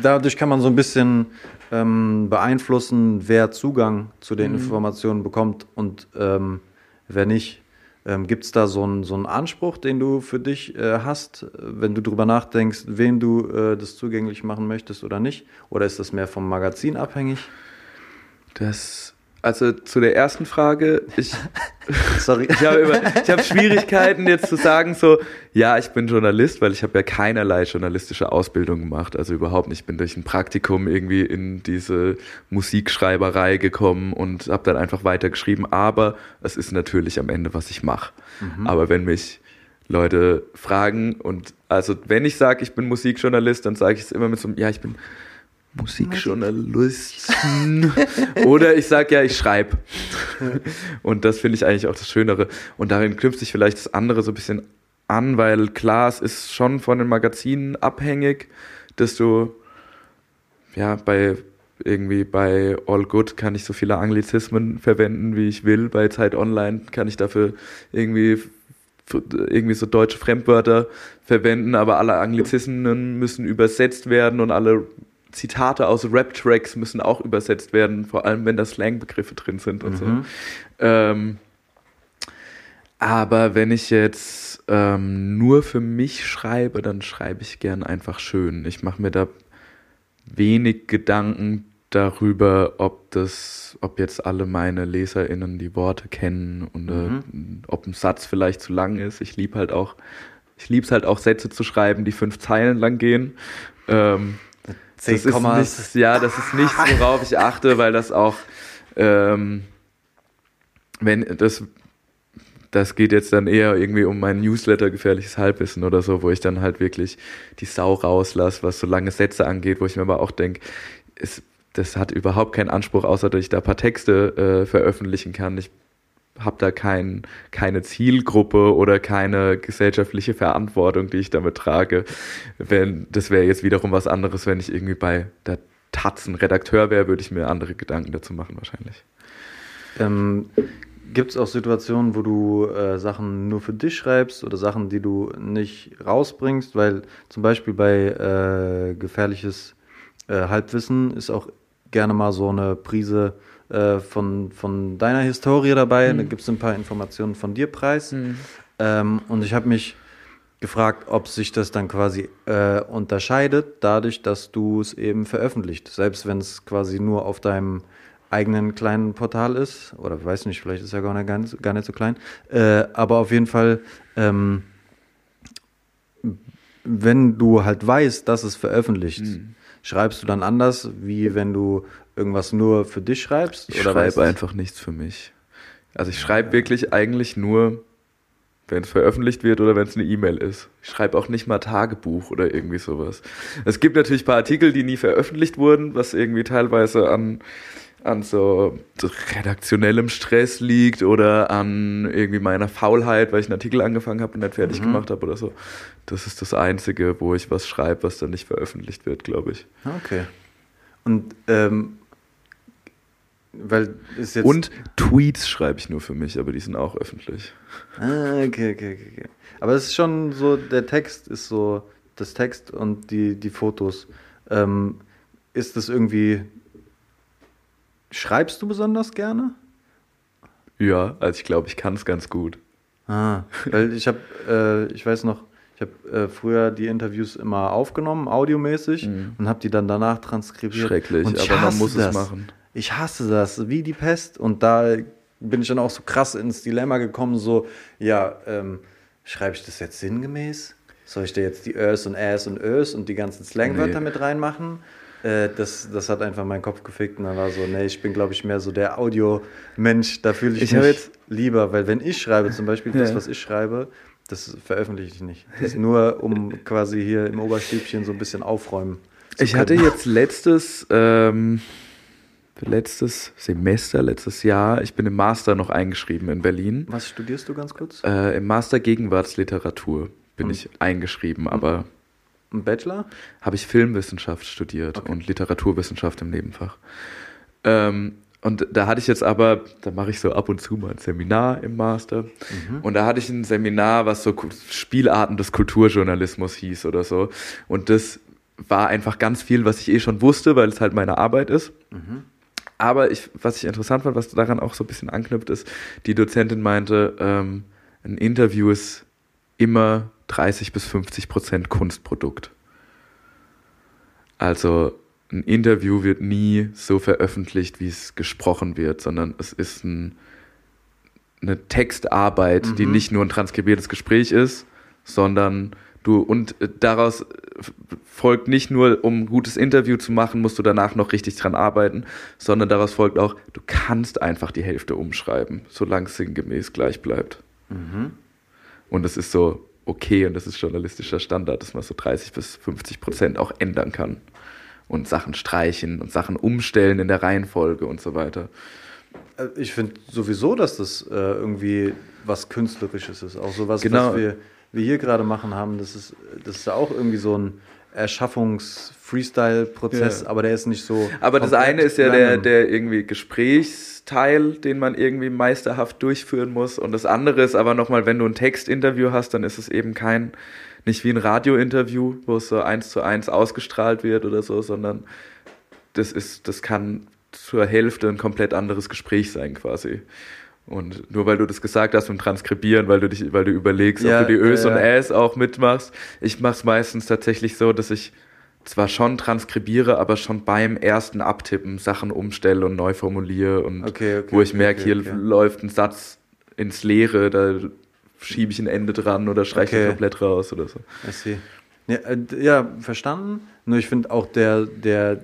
dadurch kann man so ein bisschen ähm, beeinflussen, wer Zugang zu den Informationen bekommt und ähm, wer nicht. Ähm, Gibt es da so einen so einen Anspruch, den du für dich äh, hast, wenn du drüber nachdenkst, wem du äh, das zugänglich machen möchtest oder nicht? Oder ist das mehr vom Magazin abhängig? Das, also zu der ersten Frage, ich, Sorry. ich habe über, ich habe Schwierigkeiten jetzt zu sagen so, ja, ich bin Journalist, weil ich habe ja keinerlei journalistische Ausbildung gemacht, also überhaupt nicht. Ich bin durch ein Praktikum irgendwie in diese Musikschreiberei gekommen und habe dann einfach weitergeschrieben, aber es ist natürlich am Ende, was ich mache. Aber wenn mich Leute fragen und also wenn ich sage, ich bin Musikjournalist, dann sage ich es immer mit so einem, ja, ich bin Musikjournalist. Oder ich sage ja, ich schreibe. Und das finde ich eigentlich auch das Schönere. Und darin knüpft sich vielleicht das andere so ein bisschen an, weil klar, es ist schon von den Magazinen abhängig, dass du ja bei irgendwie bei All Good kann ich so viele Anglizismen verwenden, wie ich will. Bei Zeit Online kann ich dafür irgendwie irgendwie so deutsche Fremdwörter verwenden, aber alle Anglizismen müssen übersetzt werden und alle Zitate aus Rap-Tracks müssen auch übersetzt werden, vor allem wenn da Slang-Begriffe drin sind und so. Ähm, aber wenn ich jetzt ähm, nur für mich schreibe, dann schreibe ich gern einfach schön. Ich mache mir da wenig Gedanken darüber, ob das, ob jetzt alle meine LeserInnen die Worte kennen und äh, ob ein Satz vielleicht zu lang ist. Ich liebe halt auch, ich liebe es halt auch Sätze zu schreiben, die fünf Zeilen lang gehen. Ähm, Zehn das ist nichts, ja, das ist nichts, worauf ich achte, weil das auch, ähm, wenn das, das geht jetzt dann eher irgendwie um mein Newsletter gefährliches Halbwissen oder so, wo ich dann halt wirklich die Sau rauslasse, was so lange Sätze angeht, wo ich mir aber auch denke, es, das hat überhaupt keinen Anspruch, außer dass ich da ein paar Texte äh, veröffentlichen kann. Ich habe da kein, keine Zielgruppe oder keine gesellschaftliche Verantwortung, die ich damit trage. Wenn, das wäre jetzt wiederum was anderes, wenn ich irgendwie bei der Taz ein Redakteur wäre, würde ich mir andere Gedanken dazu machen wahrscheinlich. Ähm, Gibt es auch Situationen, wo du äh, Sachen nur für dich schreibst oder Sachen, die du nicht rausbringst? Weil zum Beispiel bei äh, gefährliches äh, Halbwissen ist auch gerne mal so eine Prise äh, von, von deiner Historie dabei. Da gibt es ein paar Informationen von dir preis. Ähm, und ich habe mich gefragt, ob sich das dann quasi äh, unterscheidet, dadurch, dass du es eben veröffentlicht. Selbst wenn es quasi nur auf deinem eigenen kleinen Portal ist, oder weiß nicht, vielleicht ist ja gar nicht, gar nicht, so klein, äh, aber auf jeden Fall, ähm, wenn du halt weißt, dass es veröffentlicht, schreibst du dann anders, wie wenn du irgendwas nur für dich schreibst? Ich schreibe einfach nichts für mich. Also ich schreibe wirklich eigentlich nur, wenn es veröffentlicht wird oder wenn es eine E-Mail ist. Ich schreibe auch nicht mal Tagebuch oder irgendwie sowas. Es gibt natürlich ein paar Artikel, die nie veröffentlicht wurden, was irgendwie teilweise an, an so redaktionellem Stress liegt oder an irgendwie meiner Faulheit, weil ich einen Artikel angefangen habe und nicht fertig gemacht habe oder so. Das ist das Einzige, wo ich was schreibe, was dann nicht veröffentlicht wird, glaube ich. Okay. Und, ähm, weil ist jetzt. Und Tweets schreibe ich nur für mich, aber die sind auch öffentlich. Ah, okay, okay, okay. Aber es ist schon so, der Text ist so, das Text und die, die Fotos. Ähm, ist das irgendwie. Schreibst du besonders gerne? Ja, also ich glaube, ich kann es ganz gut. Ah, weil ich habe, äh, ich weiß noch, ich habe äh, früher die Interviews immer aufgenommen, audiomäßig, und habe die dann danach transkribiert. Schrecklich, aber man muss es das. machen. Ich hasse das, wie die Pest. Und da bin ich dann auch so krass ins Dilemma gekommen, so, ja, ähm, schreibe ich das jetzt sinngemäß? Soll ich da jetzt die Ös und Äs und Ös und die ganzen Slangwörter Nee. mit reinmachen? Äh, das, das hat einfach meinen Kopf gefickt und dann war so, nee, ich bin, glaube ich, mehr so der Audio-Mensch, da fühle ich, Ich mich jetzt- lieber, weil wenn ich schreibe, zum Beispiel das, Ja. was ich schreibe, das veröffentliche ich nicht. Das ist nur, um quasi hier im Oberstübchen so ein bisschen aufräumen. Ich hatte jetzt letztes, ähm, letztes Semester, letztes Jahr, ich bin im Master noch eingeschrieben in Berlin, Was studierst du ganz kurz? äh, im Master Gegenwartsliteratur. bin Und- ich eingeschrieben, aber Ein Bachelor? habe ich Filmwissenschaft studiert Okay. und Literaturwissenschaft im Nebenfach. Ähm, und da hatte ich jetzt aber, da mache ich so ab und zu mal ein Seminar im Master. Und da hatte ich ein Seminar, was so Spielarten des Kulturjournalismus hieß oder so. Und das war einfach ganz viel, was ich eh schon wusste, weil es halt meine Arbeit ist. Aber ich, was ich interessant fand, was daran auch so ein bisschen anknüpft, ist, die Dozentin meinte, ähm, ein Interview ist immer 30 bis 50 Prozent Kunstprodukt. Also ein Interview wird nie so veröffentlicht, wie es gesprochen wird, sondern es ist ein, eine Textarbeit, die Mhm. nicht nur ein transkribiertes Gespräch ist, sondern du und äh, daraus äh, folgt nicht nur, um ein gutes Interview zu machen, musst du danach noch richtig dran arbeiten, sondern daraus folgt auch, du kannst einfach die Hälfte umschreiben, solange es sinngemäß gleich bleibt. Und es ist so okay und das ist journalistischer Standard, dass man so 30 bis 50 Prozent auch ändern kann. Und Sachen streichen und Sachen umstellen in der Reihenfolge und so weiter. Äh, Ich finde sowieso, dass das äh, irgendwie was Künstlerisches ist. Auch sowas, Genau. was wir, wir hier gerade machen haben, das ist, das ist ja auch irgendwie so ein Erschaffungs-Freestyle-Prozess, Ja. aber der ist nicht so. Aber das eine ist ja der, der irgendwie Gesprächsteil, den man irgendwie meisterhaft durchführen muss. Und das andere ist aber nochmal, wenn du ein Textinterview hast, dann ist es eben kein, nicht wie ein Radiointerview, wo es so eins zu eins ausgestrahlt wird oder so, sondern das ist, das kann zur Hälfte ein komplett anderes Gespräch sein quasi. Und nur weil du das gesagt hast beim Transkribieren, weil du dich, weil du überlegst, Ja, ob du die Ös ja, und. Äs auch mitmachst. Ich mach's meistens tatsächlich so, dass ich zwar schon transkribiere, aber schon beim ersten Abtippen Sachen umstelle und neu formuliere und Okay, okay, wo ich okay, merke, hier läuft ein Satz ins Leere, da schiebe ich ein Ende dran oder streiche Okay. komplett raus oder so. Ja, äh, ja, verstanden. Nur ich finde auch der, der,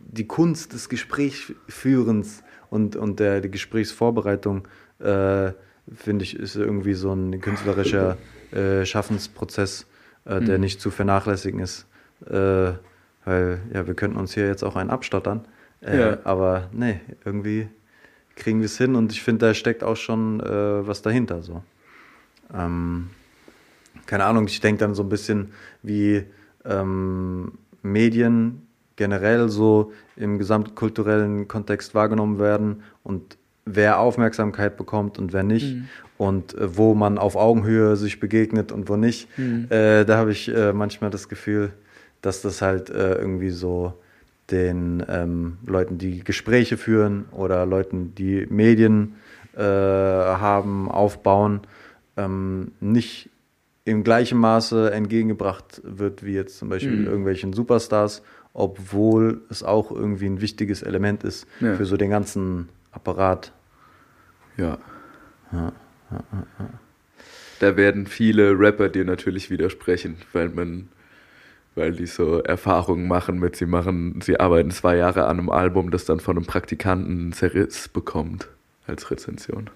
die Kunst des Gesprächsführens und, und der die Gesprächsvorbereitung, äh, finde ich, ist irgendwie so ein künstlerischer äh, Schaffensprozess, äh, der Mhm. nicht zu vernachlässigen ist. Äh, weil, ja, wir könnten uns hier jetzt auch einen abstottern. Äh, Ja. Aber nee, irgendwie kriegen wir es hin und ich finde, da steckt auch schon äh, was dahinter. So. Ähm, keine Ahnung, ich denke dann so ein bisschen, wie ähm, Medien generell so im gesamtkulturellen Kontext wahrgenommen werden und wer Aufmerksamkeit bekommt und wer nicht und äh, wo man auf Augenhöhe sich begegnet und wo nicht. Äh, da habe ich äh, manchmal das Gefühl, dass das halt äh, irgendwie so den ähm, Leuten, die Gespräche führen oder Leuten, die Medien äh, haben, aufbauen, ähm, nicht im gleichen Maße entgegengebracht wird wie jetzt zum Beispiel Mhm. irgendwelchen Superstars, obwohl es auch irgendwie ein wichtiges Element ist Ja. für so den ganzen Apparat. Ja. Da werden viele Rapper dir natürlich widersprechen, weil man, weil die so Erfahrungen machen mit, sie machen, sie arbeiten zwei Jahre an einem Album, das dann von einem Praktikanten einen Zerriss bekommt als Rezension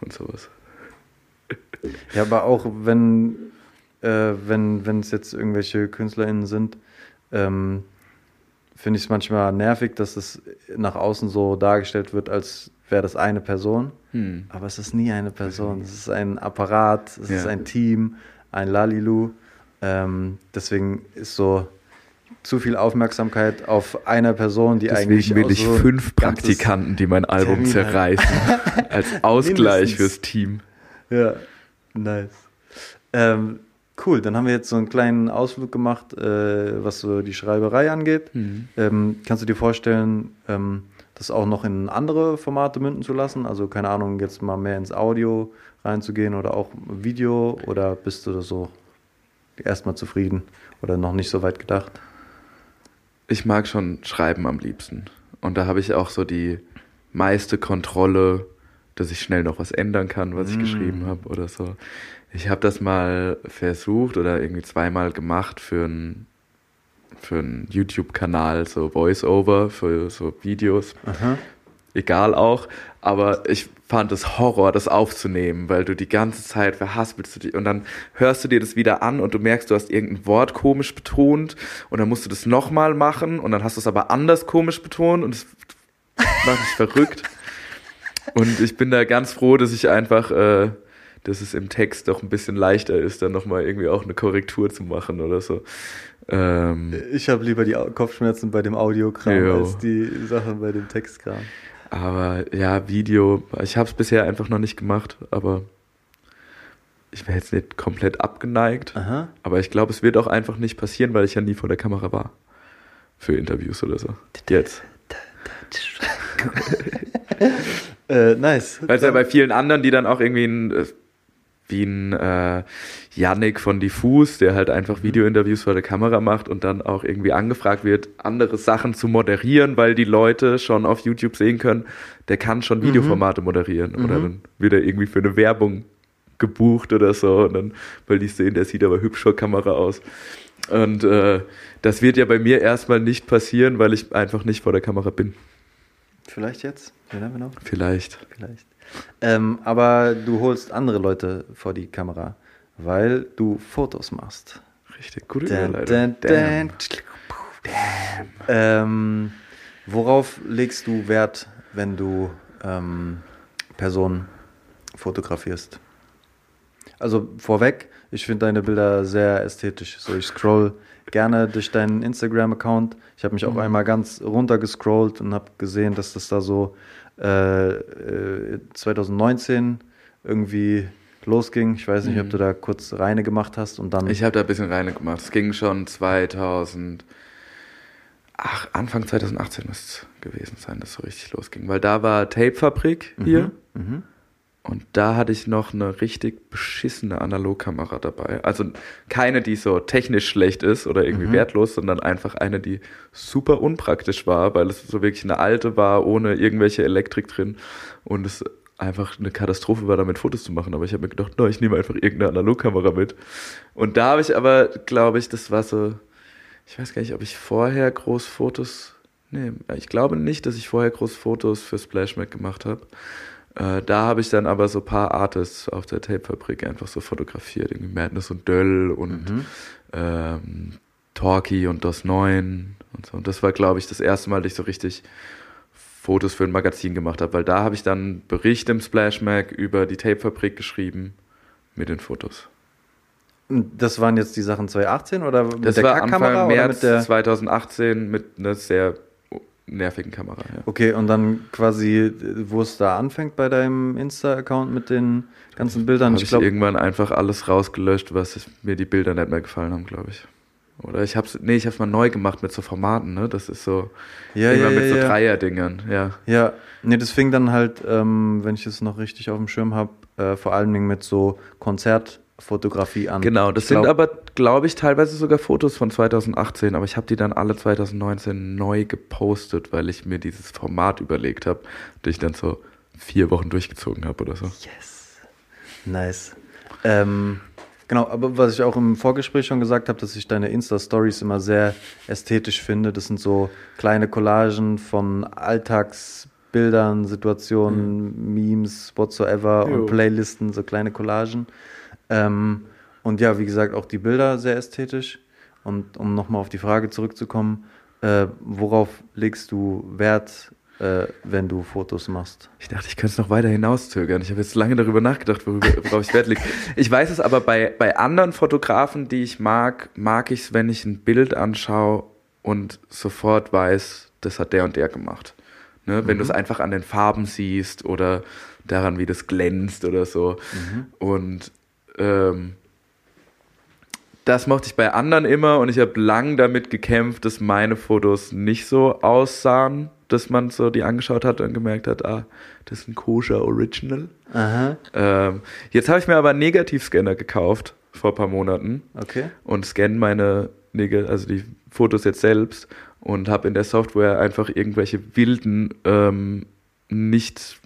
und sowas. Ja, aber auch wenn äh, wenn wenn es jetzt irgendwelche KünstlerInnen sind, ähm, finde ich es manchmal nervig, dass es nach außen so dargestellt wird, als wäre das eine Person. Hm. Aber es ist nie eine Person. Es ist ein Apparat, es ist Ja. ein Team, ein Lalilu. Ähm, deswegen ist so zu viel Aufmerksamkeit auf einer Person, die eigentlich Deswegen will ich so fünf Praktikanten, die mein Album Termin zerreißen, als Ausgleich fürs Team. Ja, nice. Ähm, cool, dann haben wir jetzt so einen kleinen Ausflug gemacht, äh, was so die Schreiberei angeht. Ähm, kannst du dir vorstellen, ähm, das auch noch in andere Formate münden zu lassen? Also keine Ahnung, jetzt mal mehr ins Audio reinzugehen oder auch Video oder bist du da so erstmal zufrieden oder noch nicht so weit gedacht? Ich mag schon Schreiben am liebsten. Und da habe ich auch so die meiste Kontrolle, dass ich schnell noch was ändern kann, was ich Mm. geschrieben habe oder so. Ich habe das mal versucht oder irgendwie zweimal gemacht für einen für einen YouTube-Kanal, so Voice-Over, für so Videos. Aha. Egal auch, aber ich fand es Horror, das aufzunehmen, weil du die ganze Zeit verhaspelst du dich und dann hörst du dir das wieder an und du merkst, du hast irgendein Wort komisch betont und dann musst du das nochmal machen und dann hast du es aber anders komisch betont und es macht mich verrückt. Und ich bin da ganz froh, dass ich einfach äh, dass es im Text doch ein bisschen leichter ist, dann nochmal irgendwie auch eine Korrektur zu machen oder so. Ähm, Ich habe lieber die Kopfschmerzen bei dem Audiokram Jo. als die Sachen bei dem Textkram. aber ja, Video, ich habe es bisher einfach noch nicht gemacht, aber ich wäre jetzt nicht komplett abgeneigt. Aha. Aber ich glaube, es wird auch einfach nicht passieren, weil ich ja nie vor der Kamera war. Für Interviews oder so. Jetzt. Äh, nice. Weil es ja bei vielen anderen, die dann auch irgendwie ein, wie ein äh, Yannick von Diffus, der halt einfach Videointerviews vor der Kamera macht und dann auch irgendwie angefragt wird, andere Sachen zu moderieren, weil die Leute schon auf YouTube sehen können, der kann schon Videoformate moderieren. Oder dann wird er irgendwie für eine Werbung gebucht oder so. Und dann, weil die sehen, der sieht aber hübsch vor Kamera aus. Und äh, das wird ja bei mir erstmal nicht passieren, weil ich einfach nicht vor der Kamera bin. Vielleicht jetzt? Vielleicht. Vielleicht. Ähm, aber du holst andere Leute vor die Kamera, weil du Fotos machst. Richtig, gute Dun, Überleitung. dun, dun. Ähm, worauf legst du Wert, wenn du ähm, Personen fotografierst? Also vorweg, ich finde deine Bilder sehr ästhetisch. So, ich scroll gerne durch deinen Instagram-Account. Ich habe mich auch einmal ganz runter gescrollt und habe gesehen, dass das da so äh, äh, 2019 irgendwie losging. Ich weiß nicht, ob du da kurz reine gemacht hast und dann. Ich habe da ein bisschen reine gemacht. Es ging schon 2000, ach, Anfang 2018 müsste es gewesen sein, dass es so richtig losging. Weil da war Tapefabrik hier Mhm. Und da hatte ich noch eine richtig beschissene Analogkamera dabei. Also keine, die so technisch schlecht ist oder irgendwie wertlos, sondern einfach eine, die super unpraktisch war, weil es so wirklich eine alte war, ohne irgendwelche Elektrik drin und es einfach eine Katastrophe war, damit Fotos zu machen. Aber ich habe mir gedacht, no, ich nehme einfach irgendeine Analogkamera mit. Und da habe ich aber, glaube ich, das war so, ich weiß gar nicht, ob ich vorher groß Fotos, nee, ich glaube nicht, dass ich vorher groß Fotos für Splashmac gemacht habe. Äh, da habe ich dann aber so ein paar Artists auf der Tapefabrik einfach so fotografiert, irgendwie Madness und Döll und ähm, Talkie und DOS 9 und so. Und das war, glaube ich, das erste Mal, dass ich so richtig Fotos für ein Magazin gemacht habe, weil da habe ich dann einen Bericht im Splash Mag über die Tapefabrik geschrieben mit den Fotos. Und Das waren jetzt die Sachen 2018 oder mit Das der war Anfang März mit der 2018 mit einer sehr nervigen Kamera. Ja. Okay, und dann quasi, wo es da anfängt bei deinem Insta-Account mit den ganzen Bildern. habe Ich ich glaube, irgendwann einfach alles rausgelöscht, was mir die Bilder nicht mehr gefallen haben, glaube ich. Oder ich hab's, nee, ich hab's mal neu gemacht mit so Formaten, ne? Das ist so, Ja, immer ja, mit so ja. Dreierdingern, ja. ja, nee, das fing dann halt, ähm, wenn ich es noch richtig auf dem Schirm habe, äh, vor allen Dingen mit so Konzertfotografie an. Genau, das glaub- sind aber, glaube ich, teilweise sogar Fotos von 2018, aber ich habe die dann alle 2019 neu gepostet, weil ich mir dieses Format überlegt habe, das ich dann so vier Wochen durchgezogen habe oder so. Yes. Nice. Ähm, genau, aber was ich auch im Vorgespräch schon gesagt habe, dass ich deine Insta-Stories immer sehr ästhetisch finde. Das sind so kleine Collagen von Alltagsbildern, Situationen, Memes, whatsoever Jo. und Playlisten, so kleine Collagen. Ähm, und ja, wie gesagt, auch die Bilder sehr ästhetisch. Und um nochmal auf die Frage zurückzukommen, äh, worauf legst du Wert, äh, wenn du Fotos machst? Ich dachte, ich könnte es noch weiter hinauszögern. Ich habe jetzt lange darüber nachgedacht, worüber, worauf ich Wert lege. Ich weiß es aber bei, bei anderen Fotografen, die ich mag, mag ich es, wenn ich ein Bild anschaue und sofort weiß, das hat der und der gemacht. Ne? Wenn du es einfach an den Farben siehst oder daran, wie das glänzt oder so. Und ähm, das mochte ich bei anderen immer und ich habe lang damit gekämpft, dass meine Fotos nicht so aussahen, dass man so die angeschaut hat und gemerkt hat, ah, das ist ein koscher Original. Ähm, jetzt habe ich mir aber einen Negativscanner gekauft vor ein paar Monaten okay. und scanne meine Neg also die Fotos jetzt selbst und habe in der Software einfach irgendwelche wilden ähm, nicht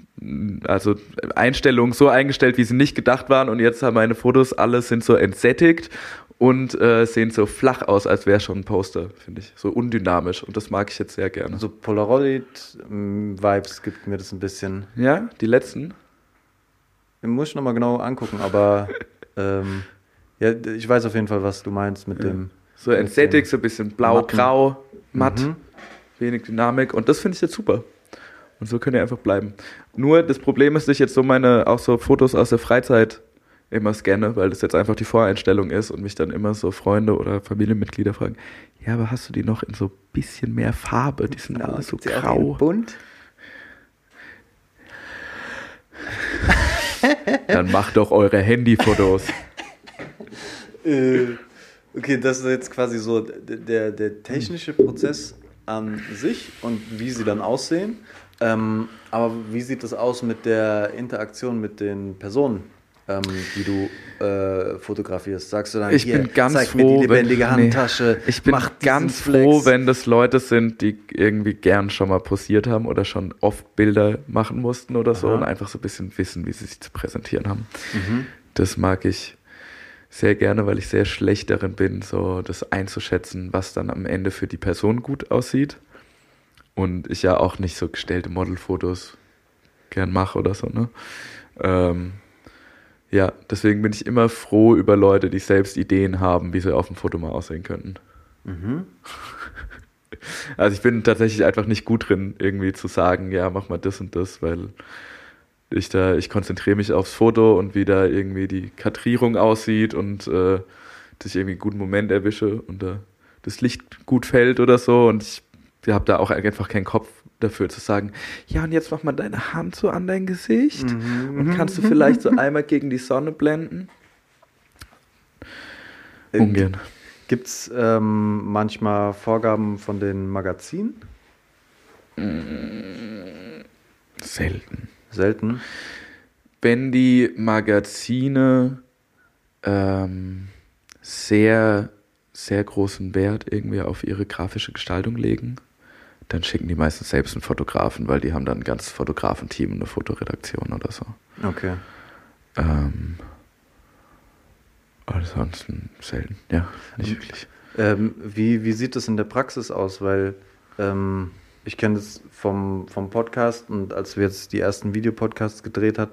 also Einstellungen so eingestellt, wie sie nicht gedacht waren und jetzt haben meine Fotos alle sind so entsättigt und äh, sehen so flach aus, als wäre schon ein Poster, finde ich. So undynamisch und das mag ich jetzt sehr gerne. So Polaroid-Vibes gibt mir das ein bisschen. ja, die letzten. Muss ich nochmal genau angucken, aber ähm, ja, ich weiß auf jeden Fall, was du meinst mit dem. So entsättigt, so ein bisschen blau-grau, matt, Mhm. wenig Dynamik und das finde ich jetzt super. Und so könnt ihr einfach bleiben. Nur das Problem ist, dass ich jetzt so meine, auch so Fotos aus der Freizeit immer scanne, weil das jetzt einfach die Voreinstellung ist und mich dann immer so Freunde oder Familienmitglieder fragen, ja, aber hast du die noch in so bisschen mehr Farbe? Die sind alle so grau. bunt. Dann macht doch eure Handyfotos. Äh, okay, das ist jetzt quasi so der, der technische Prozess an sich und wie sie dann aussehen. Ähm, aber wie sieht das aus mit der Interaktion mit den Personen, ähm, die du äh, fotografierst? Sagst du dann, Ich hier, bin ganz zeig froh, mir die lebendige wenn, Handtasche. Nee, ich bin ganz froh, wenn das Leute sind, die irgendwie gern schon mal posiert haben oder schon oft Bilder machen mussten oder so Aha. und einfach so ein bisschen wissen, wie sie sich zu präsentieren haben. Mhm. Das mag ich sehr gerne, weil ich sehr schlecht darin bin, so das einzuschätzen, was dann am Ende für die Person gut aussieht. Und ich ja auch nicht so gestellte Modelfotos gern mache oder so, ne? Ähm, ja, deswegen bin ich immer froh über Leute, die selbst Ideen haben, wie sie auf dem Foto mal aussehen könnten. Mhm. Also ich bin tatsächlich einfach nicht gut drin, irgendwie zu sagen, ja, mach mal das und das, weil ich da, ich konzentriere mich aufs Foto und wie da irgendwie die Kadrierung aussieht und äh, dass ich irgendwie einen guten Moment erwische und da das Licht gut fällt oder so und ich habe da auch einfach keinen Kopf dafür zu sagen, ja und jetzt mach mal deine Hand so an dein Gesicht Mhm. und kannst du vielleicht so einmal gegen die Sonne blenden? Ungern. Gibt es ähm, manchmal Vorgaben von den Magazinen? Selten. Selten. wenn die Magazine ähm, sehr, sehr großen Wert irgendwie auf ihre grafische Gestaltung legen, dann schicken die meistens selbst einen Fotografen, weil die haben dann ein ganzes Fotografenteam eine Fotoredaktion oder so. Okay. Ähm, ansonsten selten, ja, nicht wirklich. Ähm, wie, wie sieht das in der Praxis aus? Weil ähm, ich kenne das vom, vom Podcast und als wir jetzt die ersten Videopodcasts gedreht hat,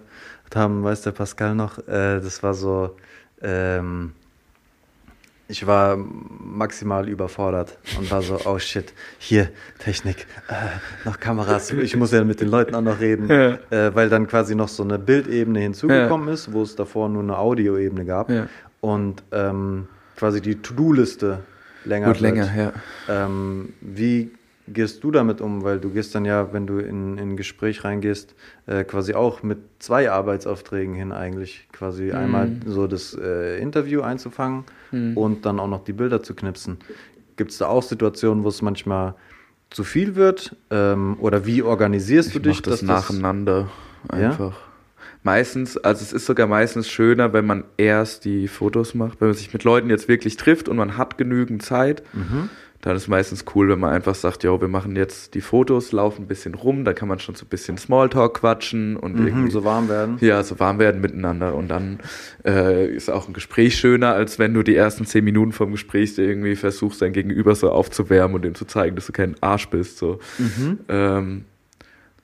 haben, weiß der Pascal noch, äh, das war so, ähm, ich war maximal überfordert und war so, oh shit, hier Technik, äh, noch Kameras, ich muss ja mit den Leuten auch noch reden, Ja. äh, weil dann quasi noch so eine Bildebene hinzugekommen ist, wo es davor nur eine Audioebene gab Ja. und ähm, quasi die To-Do-Liste länger Gut wird. länger, ja. Ähm, wie gehst du damit um? Weil du gehst dann ja, wenn du in, in ein Gespräch reingehst, äh, quasi auch mit zwei Arbeitsaufträgen hin eigentlich. Quasi Mhm. einmal so das äh, Interview einzufangen Mhm. und dann auch noch die Bilder zu knipsen. Gibt es da auch Situationen, wo es manchmal zu viel wird? Ähm, oder wie organisierst du Ich dich? mach das dass nacheinander Ja? einfach. Meistens, also es ist sogar meistens schöner, wenn man erst die Fotos macht, wenn man sich mit Leuten jetzt wirklich trifft und man hat genügend Zeit, Mhm. Dann ist meistens cool, wenn man einfach sagt, ja, wir machen jetzt die Fotos, laufen ein bisschen rum, da kann man schon so ein bisschen Smalltalk quatschen und Mhm, irgendwie so warm werden. ja, so warm werden miteinander und dann äh, ist auch ein Gespräch schöner, als wenn du die ersten zehn Minuten vom Gespräch irgendwie versuchst, dein Gegenüber so aufzuwärmen und ihm zu zeigen, dass du kein Arsch bist. So. Mhm. Ähm,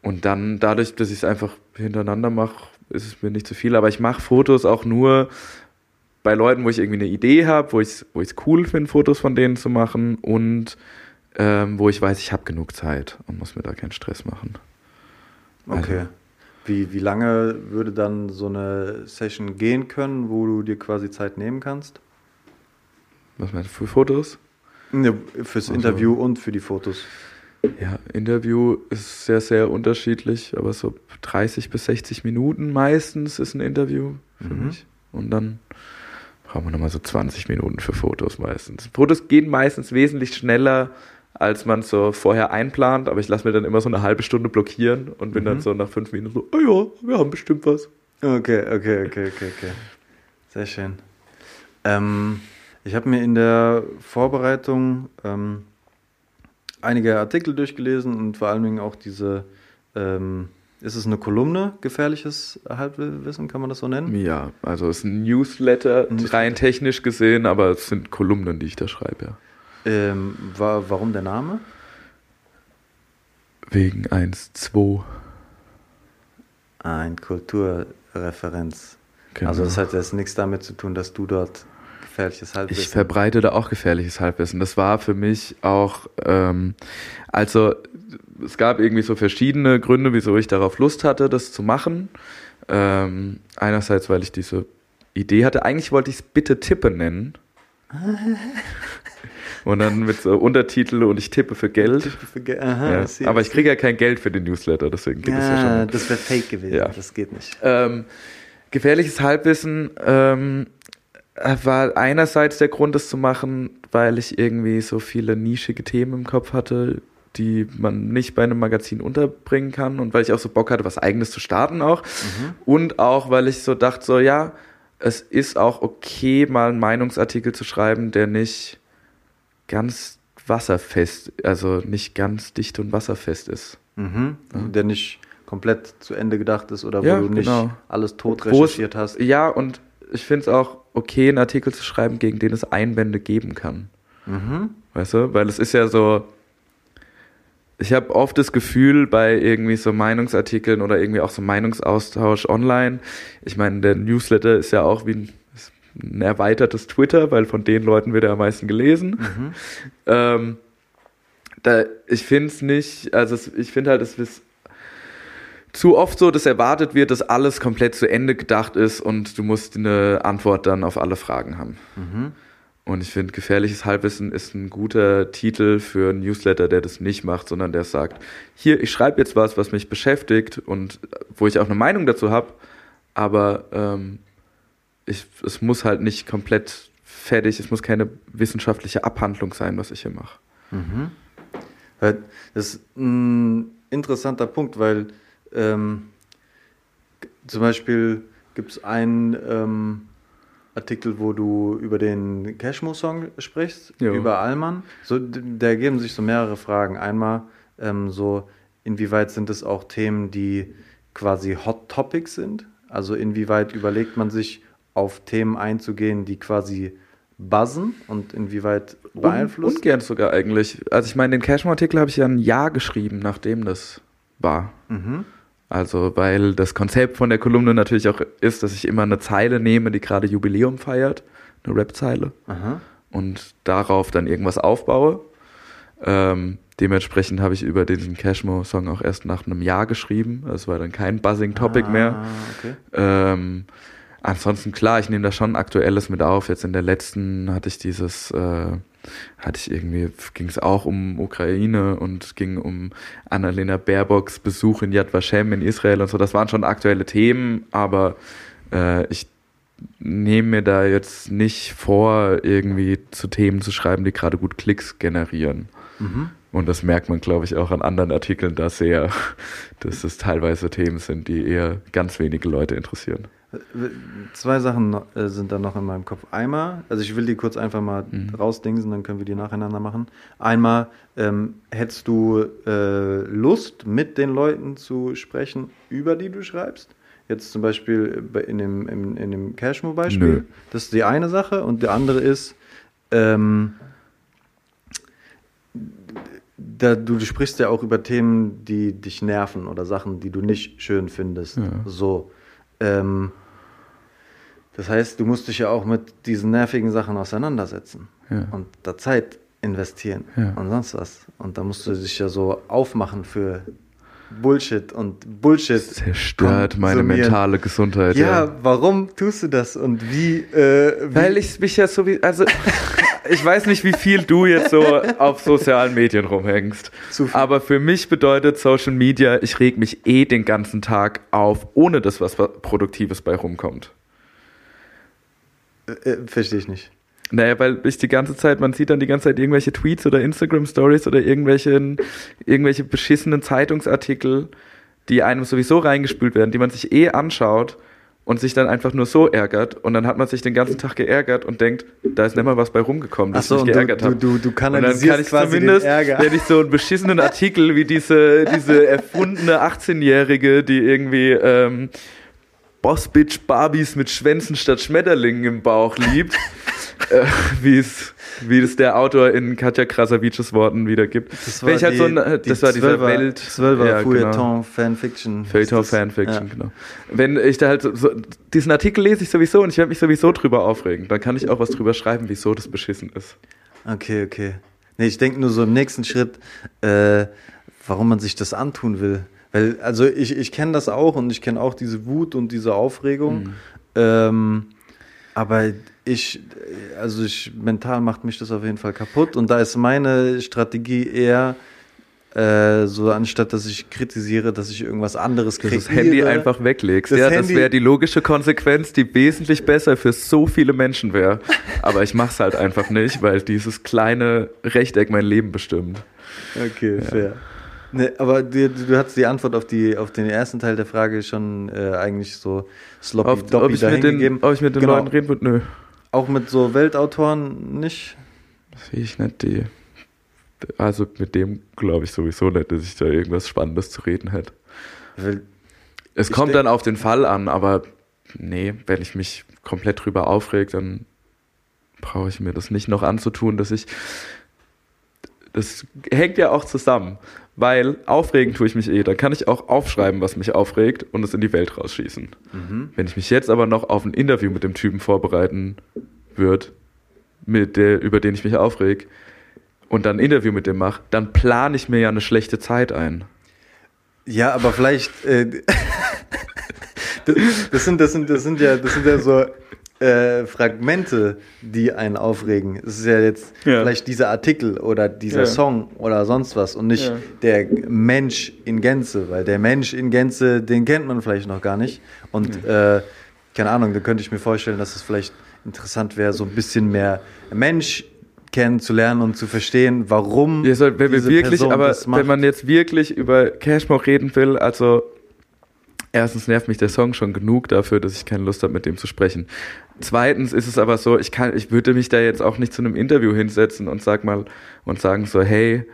und dann, dadurch, dass ich es einfach hintereinander mache, ist es mir nicht zu viel. Aber ich mache Fotos auch nur bei Leuten, wo ich irgendwie eine Idee habe, wo ich es wo ich's cool finde, Fotos von denen zu machen und ähm, wo ich weiß, ich habe genug Zeit und muss mir da keinen Stress machen. Okay. Also- Wie, wie lange würde dann so eine Session gehen können, wo du dir quasi Zeit nehmen kannst? Was meinst du für Fotos? Ne, fürs Ach so. Interview und für die Fotos. Ja, Interview ist sehr, sehr unterschiedlich, aber so 30 bis 60 Minuten meistens ist ein Interview für Mhm. mich. Und dann brauchen wir nochmal so 20 Minuten für Fotos meistens. Fotos gehen meistens wesentlich schneller, als man so vorher einplant, aber ich lasse mir dann immer so eine halbe Stunde blockieren und bin Mhm. dann so nach fünf Minuten so, oh ja, wir haben bestimmt was. Okay, okay, okay, okay, okay. Sehr schön. Ähm, ich habe mir in der Vorbereitung ähm, einige Artikel durchgelesen und vor allen Dingen auch diese, ähm, ist es eine Kolumne, gefährliches Halbwissen, kann man das so nennen? Ja, also es ist ein Newsletter, Newsletter. rein technisch gesehen, aber es sind Kolumnen, die ich da schreibe, ja. Ähm, wa warum der Name? Wegen 1, 2. Ein Kulturreferenz. Genau. Also das hat jetzt nichts damit zu tun, dass du dort gefährliches Halbwissen... Ich verbreite da auch gefährliches Halbwissen. Das war für mich auch, ähm, also es gab irgendwie so verschiedene Gründe, wieso ich darauf Lust hatte, das zu machen. Ähm, einerseits, weil ich diese Idee hatte. Eigentlich wollte ich es Bitte Tippe nennen. und dann mit so Untertitel und ich tippe für Geld. Aha, Ja. Aber ich kriege ja kein Geld für den Newsletter, deswegen geht ja schon. Ja, nicht. das wäre fake gewesen. Ja. Das geht nicht. Ähm, gefährliches Halbwissen ähm, war einerseits der Grund, das zu machen, weil ich irgendwie so viele nischige Themen im Kopf hatte, die man nicht bei einem Magazin unterbringen kann und weil ich auch so Bock hatte, was eigenes zu starten auch. Und auch, weil ich so dachte, so ja, es ist auch okay, mal einen Meinungsartikel zu schreiben, der nicht ganz wasserfest, also nicht ganz dicht und wasserfest ist. Mhm. Der nicht komplett zu Ende gedacht ist oder wo Ja, du nicht genau. alles tot recherchiert hast. Ja, und ich finde es auch okay, einen Artikel zu schreiben, gegen den es Einwände geben kann. Mhm. Weißt du? Weil es ist ja so. Ich habe oft das Gefühl bei irgendwie so Meinungsartikeln oder irgendwie auch so Meinungsaustausch online. Ich meine, der Newsletter ist ja auch wie ein, ein erweitertes Twitter, weil von den Leuten wird er am meisten gelesen. Ähm, da, ich finde es nicht, also ich finde halt, es ist zu oft so, dass erwartet wird, dass alles komplett zu Ende gedacht ist und du musst eine Antwort dann auf alle Fragen haben. Und ich finde, gefährliches Halbwissen ist ein guter Titel für einen Newsletter, der das nicht macht, sondern der sagt, hier, ich schreibe jetzt was, was mich beschäftigt und wo ich auch eine Meinung dazu habe, aber ähm, ich, es muss halt nicht komplett fertig, es muss keine wissenschaftliche Abhandlung sein, was ich hier mache. Weil Das ist ein interessanter Punkt, weil ähm, zum Beispiel gibt es einen ähm, Artikel, wo du über den Cashmo-Song sprichst, Jo. über Allmann. So, da ergeben sich so mehrere Fragen. Einmal ähm, so, inwieweit sind es auch Themen, die quasi Hot Topics sind? Also inwieweit überlegt man sich, auf Themen einzugehen, die quasi buzzen und inwieweit Un, beeinflussen? ungern sogar eigentlich. Also ich meine, den Cashmo-Artikel habe ich ja ein Jahr geschrieben, nachdem das war. Mhm. Also, weil das Konzept von der Kolumne natürlich auch ist, dass ich immer eine Zeile nehme, die gerade Jubiläum feiert, eine Rap-Zeile, und darauf dann irgendwas aufbaue. Ähm, dementsprechend habe ich über diesen Cashmo-Song auch erst nach einem Jahr geschrieben. Das war dann kein Buzzing-Topic mehr. Ah, okay. Ähm, ansonsten klar, ich nehme da schon Aktuelles mit auf. Jetzt in der letzten hatte ich dieses, äh, hatte ich irgendwie, ging es auch um Ukraine und ging um Annalena Baerbocks Besuch in Yad Vashem in Israel und so. Das waren schon aktuelle Themen, aber äh, ich nehme mir da jetzt nicht vor, irgendwie zu Themen zu schreiben, die gerade gut Klicks generieren. Mhm. Und das merkt man, glaube ich, auch an anderen Artikeln da sehr, dass es teilweise Themen sind, die eher ganz wenige Leute interessieren. Zwei Sachen äh, sind da noch in meinem Kopf. Einmal, also ich will die kurz einfach mal Mhm. rausdingsen, dann können wir die nacheinander machen. Einmal, ähm, hättest du äh, Lust, mit den Leuten zu sprechen, über die du schreibst? Jetzt zum Beispiel bei- in dem, in, in dem Cashmo-Beispiel. Das ist die eine Sache. Und die andere ist, ähm, da, du, du sprichst ja auch über Themen, die dich nerven oder Sachen, die du nicht schön findest. Ja. So. Ähm, das heißt, du musst dich ja auch mit diesen nervigen Sachen auseinandersetzen Ja. und da Zeit investieren Ja. und sonst was. Und da musst du dich ja so aufmachen für Bullshit und Bullshit. Zerstört meine mentale Gesundheit. Ja, warum tust du das und wie? Äh, wie Weil ich mich ja so wie, also ich weiß nicht, wie viel du jetzt so auf sozialen Medien rumhängst. Aber für mich bedeutet Social Media, ich reg mich eh den ganzen Tag auf, ohne dass was Produktives bei rumkommt. Äh, verstehe ich nicht. Naja, weil ich die ganze Zeit, man sieht dann die ganze Zeit irgendwelche Tweets oder Instagram-Stories oder irgendwelche, irgendwelche beschissenen Zeitungsartikel, die einem sowieso reingespült werden, die man sich eh anschaut und sich dann einfach nur so ärgert. Und dann hat man sich den ganzen Tag geärgert und denkt, da ist nicht mal was bei rumgekommen, dass so, ich mich du- geärgert du- habe. du- du und dann kanalisierst kann ich quasi den zumindest, Ärger. wenn ich so einen beschissenen Artikel wie diese, diese erfundene 18-Jährige, die irgendwie ähm, Bossbitch Barbies mit Schwänzen statt Schmetterlingen im Bauch liebt, äh, wie es wie es der Autor in Katja Krasavices Worten wiedergibt. Das Wenn ich halt so ein, äh, die das war dieser Zwölfer- Welt Zwölfer ja, Feuilleton genau. Fanfiction. Feuilleton. Fanfiction, Ja. genau. Wenn ich da halt so, so, diesen Artikel lese ich sowieso und ich werde mich sowieso drüber aufregen, dann kann ich auch was drüber schreiben, wieso das beschissen ist. Okay, okay. Nee, ich denke nur so im nächsten Schritt, äh, warum man sich das antun will. Weil, also ich, ich kenne das auch und ich kenne auch diese Wut und diese Aufregung. Mhm. Ähm, Aber ich, also ich, mental macht mich das auf jeden Fall kaputt und da ist meine Strategie eher äh, so, anstatt dass ich kritisiere, dass ich irgendwas anderes kreiere. das Handy einfach weglegst. Das ja, das Handy- wäre die logische Konsequenz, die wesentlich besser für so viele Menschen wäre. Aber ich mach's halt einfach nicht, weil dieses kleine Rechteck mein Leben bestimmt. Okay, fair. Ne, aber du, du hast die Antwort auf, die, auf den ersten Teil der Frage schon äh, eigentlich so sloppy Auf, ob, doppy ich mit den, ob ich mit den Genau. Leuten reden würde? Nö. Auch mit so Weltautoren nicht? Sehe ich nicht die. Also mit dem glaube ich sowieso nicht, dass ich da irgendwas Spannendes zu reden hätte. Weil, Es kommt dann auf den Fall an, aber nee, wenn ich mich komplett drüber aufreg, dann brauche ich mir das nicht noch anzutun, dass ich. Das hängt ja auch zusammen, weil aufregen tue ich mich eh. Dann kann ich auch aufschreiben, was mich aufregt und es in die Welt rausschießen. Wenn ich mich jetzt aber noch auf ein Interview mit dem Typen vorbereiten würde, mit der, über den ich mich aufreg, und dann ein Interview mit dem mache, dann plane ich mir ja eine schlechte Zeit ein. Ja, aber vielleicht. Äh, das, das, sind, das, sind, das, sind ja, das sind ja so äh, Fragmente, die einen aufregen. Es ist ja jetzt Ja. vielleicht dieser Artikel oder dieser Ja. Song oder sonst was und nicht Ja. der Mensch in Gänze, weil der Mensch in Gänze, den kennt man vielleicht noch gar nicht. Und äh, keine Ahnung, da könnte ich mir vorstellen, dass es vielleicht interessant wäre, so ein bisschen mehr Mensch kennenzulernen und zu verstehen, warum Ja, soll, wenn wir wirklich, Person aber wenn man jetzt wirklich über Cashmore reden will, also erstens nervt mich der Song schon genug dafür, dass ich keine Lust habe, mit dem zu sprechen. Zweitens ist es aber so, ich kann, ich würde mich da jetzt auch nicht zu einem Interview hinsetzen und sag mal und sagen so, hey,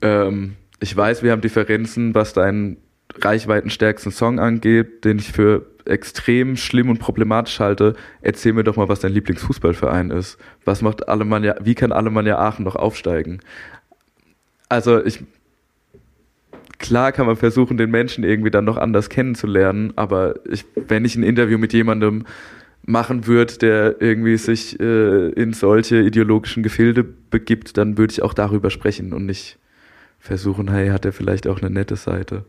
ähm, ich weiß, wir haben Differenzen, was deinen reichweitenstärksten Song angeht, den ich für extrem schlimm und problematisch halte. Erzähl mir doch mal, was dein Lieblingsfußballverein ist. Was macht Alemannia, wie kann Alemannia Aachen noch aufsteigen? Also ich, klar kann man versuchen, den Menschen irgendwie dann noch anders kennenzulernen, aber ich, wenn ich ein Interview mit jemandem machen würde, der irgendwie sich äh, in solche ideologischen Gefilde begibt, dann würde ich auch darüber sprechen und nicht versuchen, hey, hat er vielleicht auch eine nette Seite?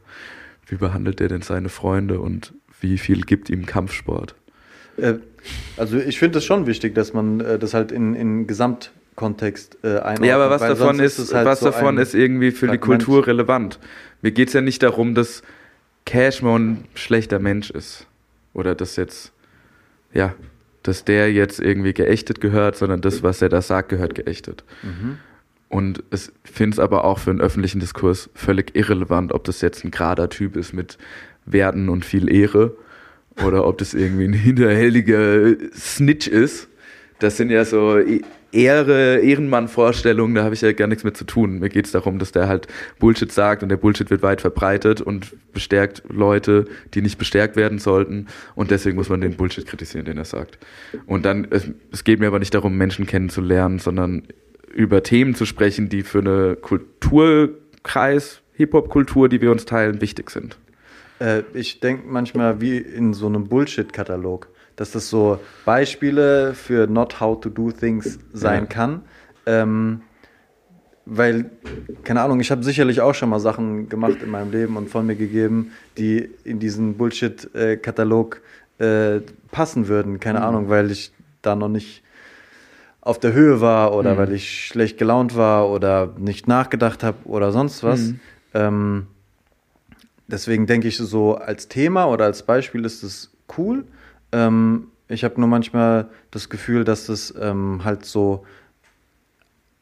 Wie behandelt er denn seine Freunde und wie viel gibt ihm Kampfsport? Äh, Also ich finde es schon wichtig, dass man äh, das halt in, in Gesamtkontext äh, einordnet. Ja, aber was davon ist, halt was so davon ist irgendwie für die Fragment. Kultur relevant? Mir geht es ja nicht darum, dass Cashmore ein schlechter Mensch ist. Oder dass jetzt, ja, dass der jetzt irgendwie geächtet gehört, sondern das, was er da sagt, gehört geächtet. Mhm. Und ich finde es aber auch für einen öffentlichen Diskurs völlig irrelevant, ob das jetzt ein gerader Typ ist mit Werten und viel Ehre oder ob das irgendwie ein hinterhältiger Snitch ist. Das sind ja so Ehre, Ehrenmann-Vorstellungen, da habe ich ja gar nichts mit zu tun. Mir geht es darum, dass der halt Bullshit sagt und der Bullshit wird weit verbreitet und bestärkt Leute, die nicht bestärkt werden sollten. Und deswegen muss man den Bullshit kritisieren, den er sagt. Und dann, es, es geht mir aber nicht darum, Menschen kennenzulernen, sondern über Themen zu sprechen, die für eine Kulturkreis, Hip-Hop-Kultur, die wir uns teilen, wichtig sind. Äh, ich denke manchmal wie in so einem Bullshit-Katalog, dass das so Beispiele für not how to do things sein Ja. kann. Ähm, weil, keine Ahnung, ich habe sicherlich auch schon mal Sachen gemacht in meinem Leben und von mir gegeben, die in diesen Bullshit-Katalog äh, passen würden. Keine Mhm. Ahnung, weil ich da noch nicht auf der Höhe war oder Mhm. weil ich schlecht gelaunt war oder nicht nachgedacht habe oder sonst was. Mhm. Ähm, deswegen denke ich so als Thema oder als Beispiel ist es cool. Ähm, ich habe nur manchmal das Gefühl, dass das ähm, halt so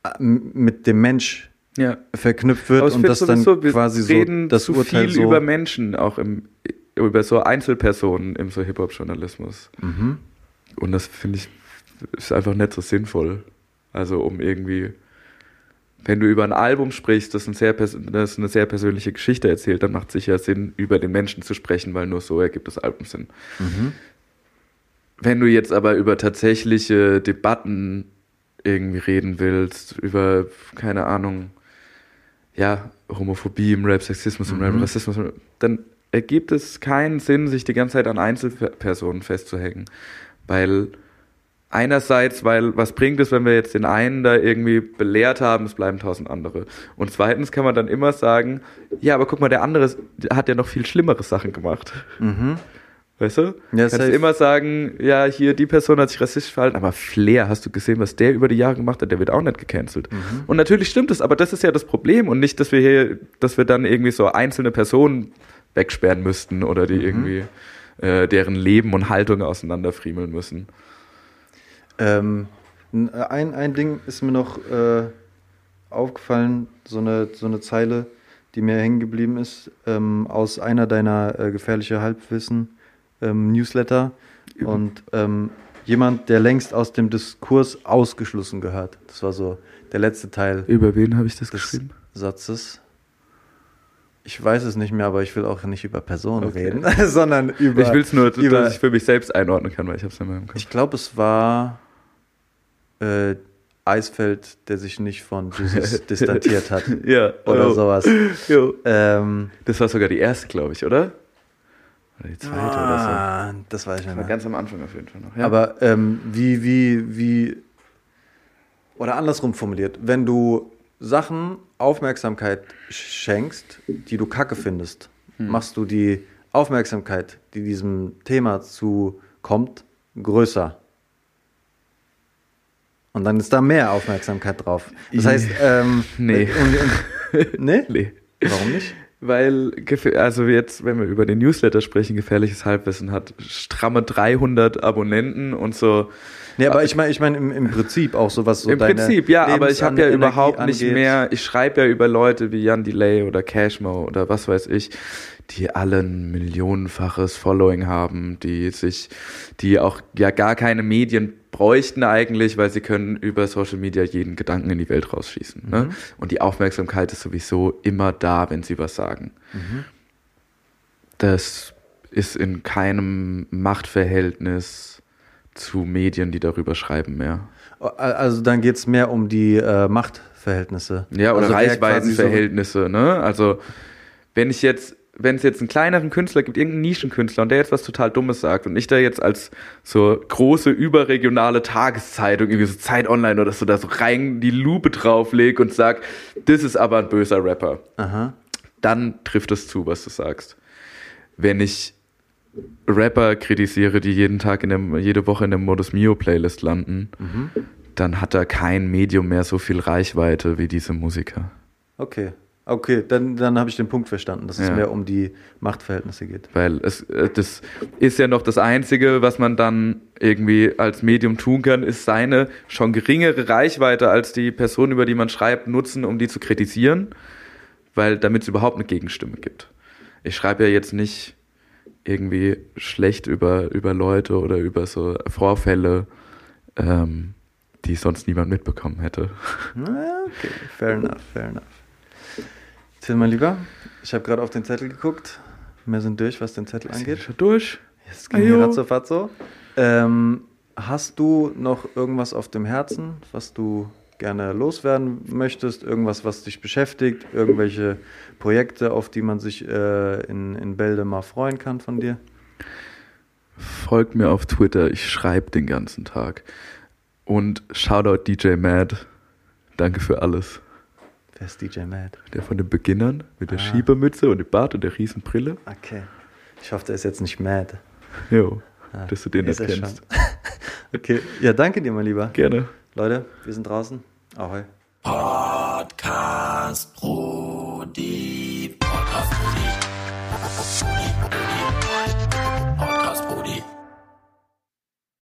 äh, mit dem Mensch Ja. verknüpft wird und finde das dann quasi so reden das zu Urteil viel so über Menschen, auch im, über so Einzelpersonen im so Hip-Hop-Journalismus. Mhm. Und das finde ich ist einfach nicht so sinnvoll. Also um irgendwie, wenn du über ein Album sprichst, das, ein sehr das eine sehr persönliche Geschichte erzählt, dann macht es sicher Sinn, über den Menschen zu sprechen, weil nur so ergibt das Album Sinn. Mhm. Wenn du jetzt aber über tatsächliche Debatten irgendwie reden willst, über, keine Ahnung, ja, Homophobie im Rap, Sexismus im Rap, Mhm. Rassismus, im Rap, dann ergibt es keinen Sinn, sich die ganze Zeit an Einzelpersonen festzuhängen. Weil einerseits, weil was bringt es, wenn wir jetzt den einen da irgendwie belehrt haben, es bleiben tausend andere. Und zweitens kann man dann immer sagen, ja, aber guck mal, der andere der hat ja noch viel schlimmere Sachen gemacht. Mhm. Weißt du? Ja, Kannst safe. immer sagen, ja, hier, die Person hat sich rassistisch verhalten, aber Flair, hast du gesehen, was der über die Jahre gemacht hat, der wird auch nicht gecancelt. Mhm. Und natürlich stimmt das, aber das ist ja das Problem und nicht, dass wir hier, dass wir dann irgendwie so einzelne Personen wegsperren müssten oder Mhm. die irgendwie äh, deren Leben und Haltung auseinanderfriemeln müssen. Ähm, ein, ein Ding ist mir noch äh, aufgefallen, so eine, so eine Zeile, die mir hängen geblieben ist, ähm, aus einer deiner äh, gefährliche Halbwissen ähm, Newsletter. Und ähm, jemand, der längst aus dem Diskurs ausgeschlossen gehört. Das war so der letzte Teil Über wen habe ich das des geschrieben? Satzes. Ich weiß es nicht mehr, aber ich will auch nicht über Personen Okay. reden, sondern über. ich will es nur, über, dass ich für mich selbst einordnen kann, weil ich habe es in meinem Kopf. Ich glaube, es war äh, Eisfeld, der sich nicht von Jesus distanziert hat. ja, Oder jo. sowas. Ähm, Das war sogar die erste, glaube ich, oder? Oder die zweite oder ah, das weiß ich so. nicht War mehr. ganz am Anfang auf jeden Fall noch. Ja. Aber ähm, wie, wie, wie, oder andersrum formuliert, wenn du Sachen Aufmerksamkeit schenkst, die du kacke findest, Hm. machst du die Aufmerksamkeit, die diesem Thema zukommt, größer. Und dann ist da mehr Aufmerksamkeit drauf. Das heißt, ähm, Nee. Und, und, nee? nee. Warum nicht? Weil, also jetzt, wenn wir über den Newsletter sprechen, gefährliches Halbwissen hat stramme 300 Abonnenten und so. Nee, aber ich meine, ich meine im, im Prinzip auch sowas so Im Prinzip, ja, aber ich habe ja Lebensenergie überhaupt nicht angeht. mehr, ich schreibe ja über Leute wie Jan Delay oder Cashmo oder was weiß ich, die alle ein millionenfaches Following haben, die sich, die auch ja gar keine Medien bräuchten eigentlich, weil sie können über Social Media jeden Gedanken in die Welt rausschießen. Ne? Und die Aufmerksamkeit ist sowieso immer da, wenn sie was sagen. Das ist in keinem Machtverhältnis zu Medien, die darüber schreiben mehr. Also dann geht es mehr um die äh, Machtverhältnisse. Ja, oder also Reichweitenverhältnisse, ne? Also, wenn ich jetzt, wenn es jetzt einen kleineren Künstler gibt, irgendeinen Nischenkünstler und der jetzt was total Dummes sagt und ich da jetzt als so große überregionale Tageszeitung, irgendwie so Zeit Online oder so, da so rein die Lupe draufleg und sag, das ist aber ein böser Rapper, aha. dann trifft es zu, was du sagst. Wenn ich Rapper kritisiere, die jeden Tag in der, jede Woche in der Modus Mio Playlist landen, dann hat da kein Medium mehr so viel Reichweite wie diese Musiker. Okay. Okay, dann, dann habe ich den Punkt verstanden, dass es Ja. mehr um die Machtverhältnisse geht. Weil es, äh, das ist ja noch das Einzige, was man dann irgendwie als Medium tun kann, ist seine schon geringere Reichweite als die Person, über die man schreibt, nutzen, um die zu kritisieren, weil damit es überhaupt eine Gegenstimme gibt. Ich schreibe ja jetzt nicht irgendwie schlecht über, über Leute oder über so Vorfälle, ähm, die sonst niemand mitbekommen hätte. Okay, fair enough, fair enough. Till, mein Lieber, ich habe gerade auf den Zettel geguckt. Wir sind durch, was den Zettel angeht. Schon durch? Jetzt ging hier ratzo so. Ähm, hast du noch irgendwas auf dem Herzen, was du gerne loswerden möchtest? Irgendwas, was dich beschäftigt? Irgendwelche Projekte, auf die man sich äh, in, in Bälde mal freuen kann von dir? Folgt mir auf Twitter, ich schreibe den ganzen Tag. Und Shoutout DJ Mad. Danke für alles. Der ist DJ Mad. Der von den Beginnern mit der ah. Schiebermütze und dem Bart und der Riesenbrille. Okay. Ich hoffe, der ist jetzt nicht mad. Jo, ah, dass du den erkennst. okay, ja, danke dir, mein Lieber. Gerne. Leute, wir sind draußen. Ahoi. Podcast Pro Podcast Pro